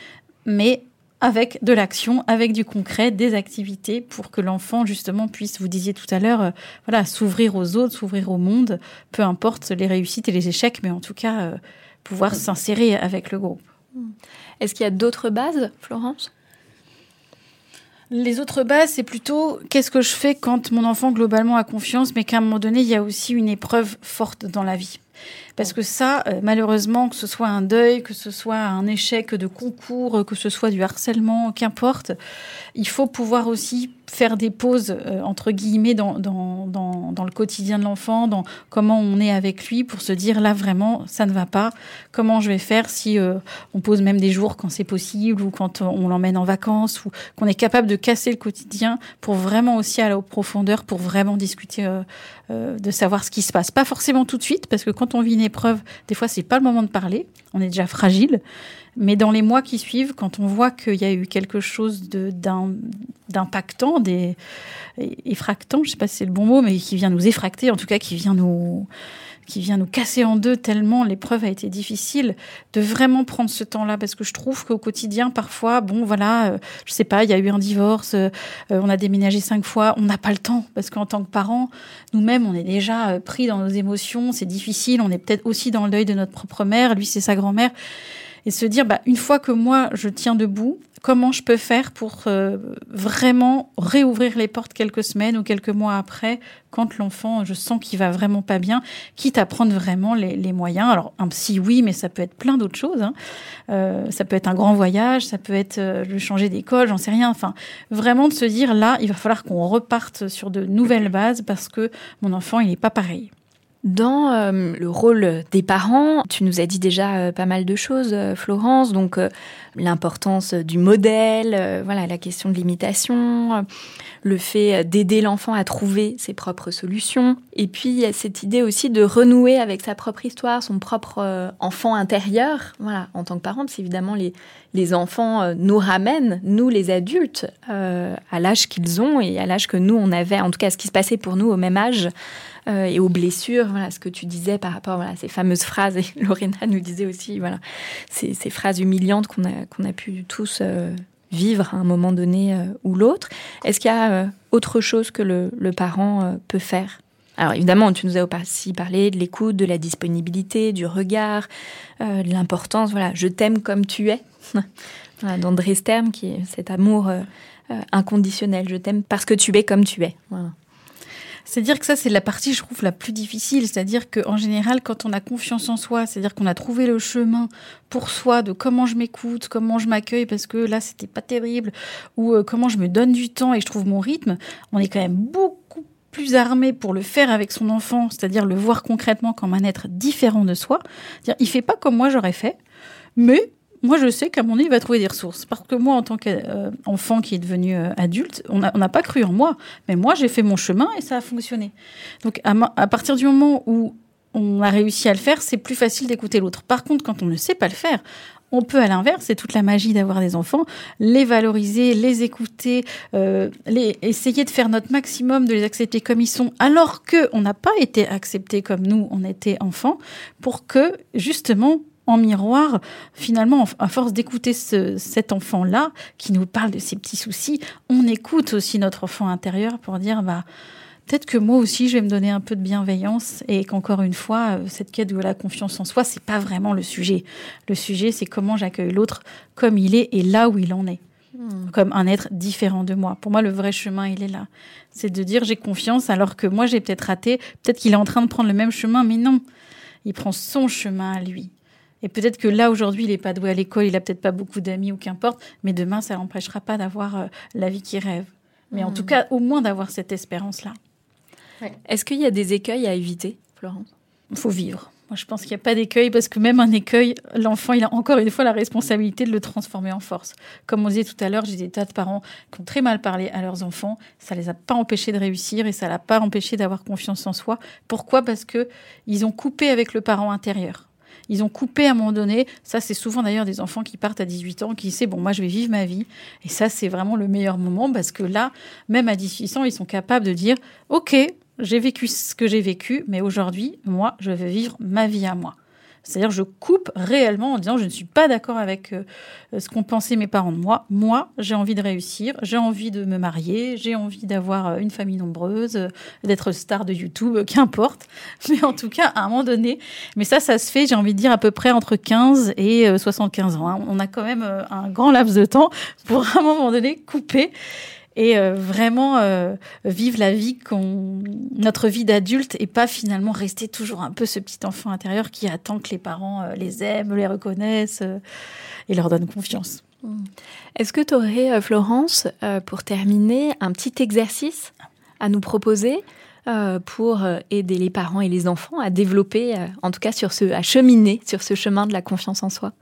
mais avec de l'action, avec du concret, des activités pour que l'enfant justement puisse, vous disiez tout à l'heure, euh, voilà, s'ouvrir aux autres, s'ouvrir au monde, peu importe les réussites et les échecs, mais en tout cas pouvoir s'insérer avec le groupe. Est-ce qu'il y a d'autres bases, Florence? Les autres bases, c'est plutôt qu'est-ce que je fais quand mon enfant globalement a confiance, mais qu'à un moment donné, il y a aussi une épreuve forte dans la vie? Parce que ça, euh, malheureusement, que ce soit un deuil, que ce soit un échec de concours, que ce soit du harcèlement, qu'importe, il faut pouvoir aussi faire des pauses, euh, entre guillemets, dans, dans, dans, dans, le quotidien de l'enfant, dans comment on est avec lui, pour se dire, là, vraiment, ça ne va pas. Comment je vais faire si euh, on pose même des jours quand c'est possible, ou quand on l'emmène en vacances, ou qu'on est capable de casser le quotidien pour vraiment aussi aller aux profondeurs, pour vraiment discuter euh, de savoir ce qui se passe. Pas forcément tout de suite, parce que quand on vit une épreuve, des fois, c'est pas le moment de parler. On est déjà fragile. Mais dans les mois qui suivent, quand on voit qu'il y a eu quelque chose d'impactant, des effractant, je sais pas si c'est le bon mot, mais qui vient nous effracter, en tout cas qui vient nous qui vient nous casser en deux tellement l'épreuve a été difficile, de vraiment prendre ce temps-là. Parce que je trouve qu'au quotidien, parfois, bon, voilà, euh, je sais pas, il y a eu un divorce, euh, on a déménagé cinq fois, on n'a pas le temps. Parce qu'en tant que parents, nous-mêmes, on est déjà euh, pris dans nos émotions, c'est difficile, on est peut-être aussi dans le deuil de notre propre mère, lui c'est sa grand-mère, et se dire, bah, une fois que moi je tiens debout, comment je peux faire pour euh, vraiment réouvrir les portes quelques semaines ou quelques mois après, quand l'enfant, je sens qu'il va vraiment pas bien, quitte à prendre vraiment les, moyens. Alors un psy, oui, mais ça peut être plein d'autres choses. Hein. Euh, ça peut être un grand voyage, ça peut être euh, le changer d'école, j'en sais rien. Enfin, vraiment de se dire là, il va falloir qu'on reparte sur de nouvelles bases parce que mon enfant, il n'est pas pareil. Dans euh, le rôle des parents, tu nous as dit déjà euh, pas mal de choses, euh, Florence. Donc l'importance du modèle, voilà la question de l'imitation, le fait d'aider l'enfant à trouver ses propres solutions. Et puis il y a cette idée aussi de renouer avec sa propre histoire, son propre enfant intérieur. Voilà, en tant que parent, parce qu'évidemment les les enfants nous ramènent, nous les adultes, à l'âge qu'ils ont et à l'âge que nous on avait, en tout cas ce qui se passait pour nous au même âge. Euh, et aux blessures. Voilà ce que tu disais par rapport à ces fameuses phrases. Et Lorena nous disait aussi voilà ces, phrases humiliantes qu'on a pu tous euh, vivre à un moment donné euh, ou l'autre. Est-ce qu'il y a autre chose que le, parent peut faire? Alors évidemment, tu nous as aussi parlé de l'écoute, de la disponibilité, du regard, de l'importance. Voilà, je t'aime comme tu es. d'André Stern, qui est cet amour inconditionnel. Je t'aime parce que tu es comme tu es. C'est-à-dire que ça, c'est la partie, je trouve, la plus difficile. C'est-à-dire qu'en général, quand on a confiance en soi, c'est-à-dire qu'on a trouvé le chemin pour soi de comment je m'écoute, comment je m'accueille, parce que là, c'était pas terrible, ou comment je me donne du temps et je trouve mon rythme, on est quand même beaucoup plus armé pour le faire avec son enfant, c'est-à-dire le voir concrètement comme un être différent de soi. -dire, il fait pas comme moi j'aurais fait, mais moi, je sais qu'à mon avis, il va trouver des ressources. Parce que moi, en tant qu'enfant qui est devenu euh, adulte, on n'a pas cru en moi. Mais moi, j'ai fait mon chemin et ça a fonctionné. Donc, à, partir du moment où on a réussi à le faire, c'est plus facile d'écouter l'autre. Par contre, quand on ne sait pas le faire, on peut, à l'inverse, c'est toute la magie d'avoir des enfants, les valoriser, les écouter, euh, les, essayer de faire notre maximum de les accepter comme ils sont, alors qu'on n'a pas été acceptés comme nous, on était enfants, pour que, justement, en miroir, finalement, à force d'écouter cet enfant-là, qui nous parle de ses petits soucis, on écoute aussi notre enfant intérieur pour dire, bah, peut-être que moi aussi je vais me donner un peu de bienveillance et qu'encore une fois euh, cette quête de la confiance en soi c'est pas vraiment le sujet. Le sujet c'est comment j'accueille l'autre comme il est et là où il en est. Hmm. Comme un être différent de moi. Pour moi, le vrai chemin, il est là. C'est de dire j'ai confiance alors que moi j'ai peut-être raté, peut-être qu'il est en train de prendre le même chemin, mais non. Il prend son chemin à lui. Et peut-être que là, aujourd'hui, il n'est pas doué à l'école, il a peut-être pas beaucoup d'amis ou qu'importe, mais demain, ça l'empêchera pas d'avoir euh, la vie qu'il rêve. Mais en hmm. tout cas, au moins d'avoir cette espérance-là. Est-ce qu'il y a des écueils à éviter, Florence? Il faut vivre. Moi, je pense qu'il n'y a pas d'écueil parce que même un écueil, l'enfant, il a encore une fois la responsabilité de le transformer en force. Comme on disait tout à l'heure, j'ai des tas de parents qui ont très mal parlé à leurs enfants. Ça les a pas empêchés de réussir et ça l'a pas empêché d'avoir confiance en soi. Pourquoi? Parce que ils ont coupé avec le parent intérieur. Ils ont coupé à un moment donné. Ça, c'est souvent d'ailleurs des enfants qui partent à 18 ans, qui disent bon, moi, je vais vivre ma vie. Et ça, c'est vraiment le meilleur moment parce que là, même à 18 ans, ils sont capables de dire ok, j'ai vécu ce que j'ai vécu, mais aujourd'hui, moi, je veux vivre ma vie à moi. C'est-à-dire, je coupe réellement en disant, je ne suis pas d'accord avec euh, ce qu'ont pensé mes parents de moi. Moi, j'ai envie de réussir, j'ai envie de me marier, j'ai envie d'avoir euh, une famille nombreuse, euh, d'être star de YouTube, qu'importe. Mais en tout cas, à un moment donné, mais ça, ça se fait, j'ai envie de dire, à peu près entre 15 et 75 ans. Hein. On a quand même un grand laps de temps pour, à un moment donné, couper et euh, vraiment euh, vivre la vie qu'on notre vie d'adulte et pas finalement rester toujours un peu ce petit enfant intérieur qui attend que les parents euh, les aiment, les reconnaissent et leur donnent confiance. Hmm. Est-ce que tu aurais Florence pour terminer un petit exercice à nous proposer pour aider les parents et les enfants à développer en tout cas sur ce à cheminer sur ce chemin de la confiance en soi?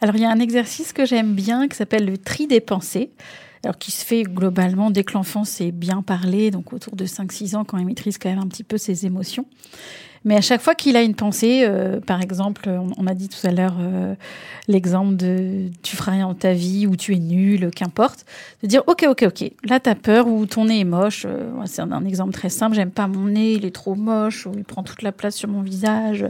Alors il y a un exercice que j'aime bien qui s'appelle le tri des pensées alors qui se fait globalement dès que l'enfant sait bien parler, donc autour de 5-6 ans, quand il maîtrise quand même un petit peu ses émotions. Mais à chaque fois qu'il a une pensée, euh, par exemple, on, a dit tout à l'heure euh, l'exemple de tu feras rien dans ta vie ou tu es nul, qu'importe, de dire ok, ok, ok, là t'as peur ou ton nez est moche. Euh, c'est un, un, exemple très simple, j'aime pas mon nez, il est trop moche ou il prend toute la place sur mon visage,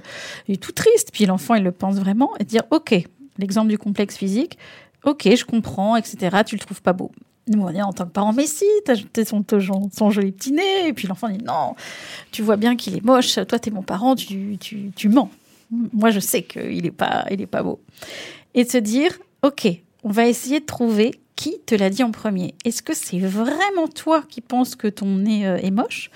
il est tout triste. Puis l'enfant il le pense vraiment et dire ok, l'exemple du complexe physique, ok, je comprends, etc. Tu le trouves pas beau. Nous, on dit en tant que parent, mais si, t'as jeté son, son, joli petit nez. Et puis l'enfant dit, non, tu vois bien qu'il est moche. Toi, t'es mon parent, tu, tu, mens. Moi, je sais qu'il est pas, il est pas beau. Et de se dire, ok, on va essayer de trouver qui te l'a dit en premier. Est-ce que c'est vraiment toi qui penses que ton nez euh, est moche?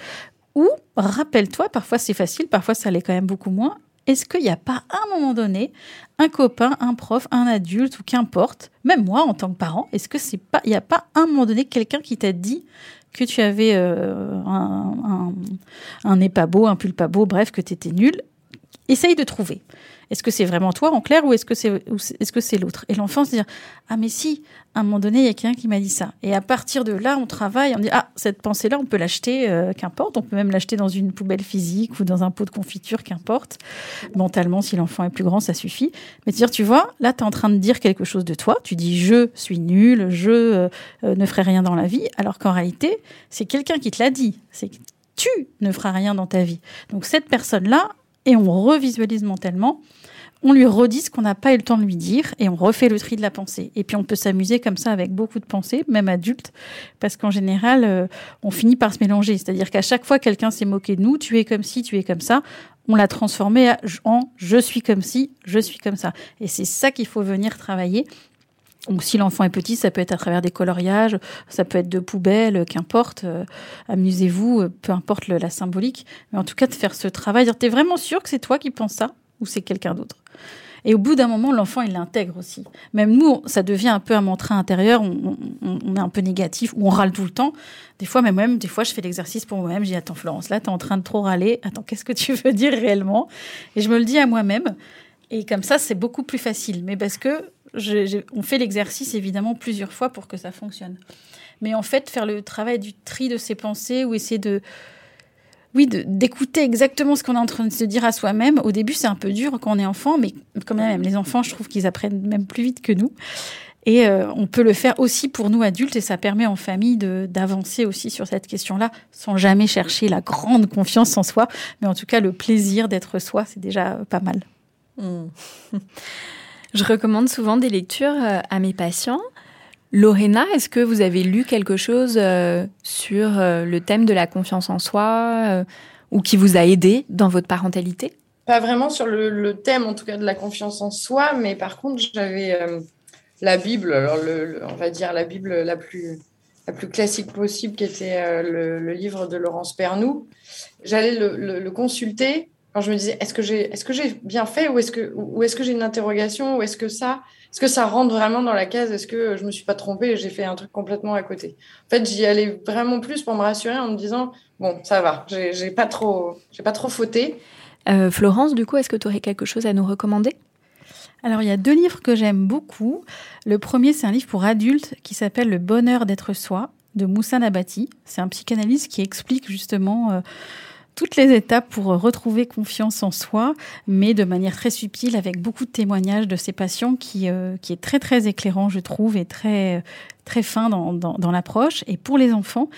Ou, rappelle-toi, parfois c'est facile, parfois ça l'est quand même beaucoup moins, est-ce qu'il n'y a pas à un moment donné un copain, un prof, un adulte ou qu'importe, même moi en tant que parent, est-ce que c'est pas, il n'y a pas à un moment donné quelqu'un qui t'a dit que tu avais euh, un, un, nez pas beau, un pull pas beau, bref, que tu étais nul Essaye de trouver. Est-ce que c'est vraiment toi en clair ou est-ce que c'est est-ce que c'est l'autre? Et l'enfant se dire ah mais si à un moment donné il y a quelqu'un qui m'a dit ça. Et à partir de là on travaille, on dit ah cette pensée là on peut l'acheter euh, qu'importe, on peut même l'acheter dans une poubelle physique ou dans un pot de confiture qu'importe. Mentalement si l'enfant est plus grand ça suffit. Mais dire tu vois là tu es en train de dire quelque chose de toi, tu dis je suis nul, je euh, ne ferai rien dans la vie alors qu'en réalité c'est quelqu'un qui te l'a dit. C'est tu ne feras rien dans ta vie. Donc cette personne là et on revisualise mentalement, on lui redit ce qu'on n'a pas eu le temps de lui dire et on refait le tri de la pensée. Et puis on peut s'amuser comme ça avec beaucoup de pensées, même adulte, parce qu'en général, euh, on finit par se mélanger. C'est-à-dire qu'à chaque fois quelqu'un s'est moqué de nous, tu es comme ci, tu es comme ça, on l'a transformé en je suis comme ci, je suis comme ça. Et c'est ça qu'il faut venir travailler. Donc, si l'enfant est petit, ça peut être à travers des coloriages, ça peut être de poubelles, qu'importe. Euh, amusez-vous, euh, peu importe la symbolique. Mais en tout cas, de faire ce travail. T'es vraiment sûr que c'est toi qui penses ça ou c'est quelqu'un d'autre? Et au bout d'un moment, l'enfant, il l'intègre aussi. Même nous, ça devient un peu un mantra intérieur, on, est un peu négatif, ou on râle tout le temps. Des fois, même, même des fois, je fais l'exercice pour moi-même. Je dis, attends, Florence, là, tu es en train de trop râler. Attends, qu'est-ce que tu veux dire réellement? Et je me le dis à moi-même. Et comme ça, c'est beaucoup plus facile. Mais parce que on fait l'exercice, évidemment, plusieurs fois pour que ça fonctionne. Mais en fait, faire le travail du tri de ses pensées ou essayer de oui, d'écouter exactement ce qu'on est en train de se dire à soi-même. Au début, c'est un peu dur quand on est enfant, mais quand même, les enfants, je trouve qu'ils apprennent même plus vite que nous. Et euh, on peut le faire aussi pour nous adultes, et ça permet en famille d'avancer aussi sur cette question-là, sans jamais chercher la grande confiance en soi, mais en tout cas le plaisir d'être soi, c'est déjà pas mal. Hmm. Je recommande souvent des lectures euh, à mes patients. Lorena, est-ce que vous avez lu quelque chose euh, sur euh, le thème de la confiance en soi ou qui vous a aidé dans votre parentalité? Pas vraiment sur le, thème, en tout cas, de la confiance en soi, mais par contre, j'avais la Bible, alors on va dire la Bible la plus, la plus classique possible, qui était le, livre de Laurence Pernou. J'allais le, consulter quand je me disais est-ce que j'ai est-ce que j'ai bien fait ou est-ce que ou est-ce que j'ai une interrogation ou est-ce que ça est-ce que ça rentre vraiment dans la case? Est-ce que je me suis pas trompée et j'ai fait un truc complètement à côté? En fait, j'y allais vraiment plus pour me rassurer en me disant bon, ça va, j'ai pas trop, j'ai pas trop fauté. Euh, Florence, du coup, est-ce que tu aurais quelque chose à nous recommander? Alors, il y a deux livres que j'aime beaucoup. Le premier, c'est un livre pour adultes qui s'appelle Le bonheur d'être soi de Moussa Nabati. C'est un psychanalyste qui explique justement euh, toutes les étapes pour retrouver confiance en soi, mais de manière très subtile, avec beaucoup de témoignages de ses patients, qui, euh, qui est très très éclairant, je trouve, et très très fin dans, dans, dans l'approche. Et pour les enfants,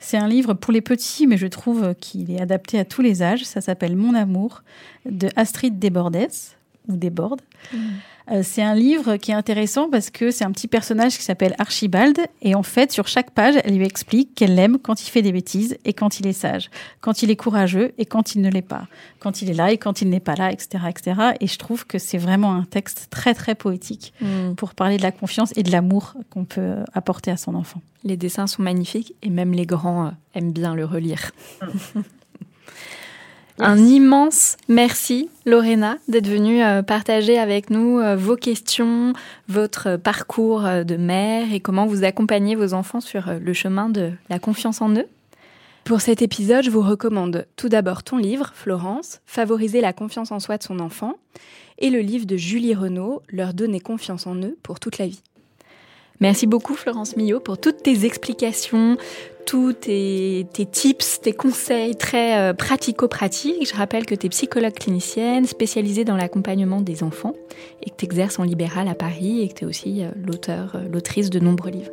c'est un livre pour les petits, mais je trouve qu'il est adapté à tous les âges. Ça s'appelle Mon amour de Astrid Desbordes ou Desbordes. Mmh. Euh, c'est un livre qui est intéressant parce que c'est un petit personnage qui s'appelle Archibald et en fait sur chaque page elle lui explique qu'elle l'aime quand il fait des bêtises et quand il est sage, quand il est courageux et quand il ne l'est pas, quand il est là et quand il n'est pas là, etc., etc. Et je trouve que c'est vraiment un texte très très poétique mm. pour parler de la confiance et de l'amour qu'on peut apporter à son enfant. Les dessins sont magnifiques et même les grands euh, aiment bien le relire. Un immense merci, Lorena, d'être venue euh, partager avec nous euh, vos questions, votre parcours euh, de mère et comment vous accompagnez vos enfants sur le chemin de la confiance en eux. Pour cet épisode, je vous recommande tout d'abord ton livre, Florence, Favoriser la confiance en soi de son enfant, et le livre de Julie Renaud, Leur donner confiance en eux pour toute la vie. Merci beaucoup Florence Millot pour toutes tes explications, tous tes, tips, tes conseils très euh, pratico-pratiques. Je rappelle que tu es psychologue clinicienne spécialisée dans l'accompagnement des enfants et que tu exerces en libéral à Paris et que tu es aussi euh, l'auteur, euh, l'autrice de nombreux livres.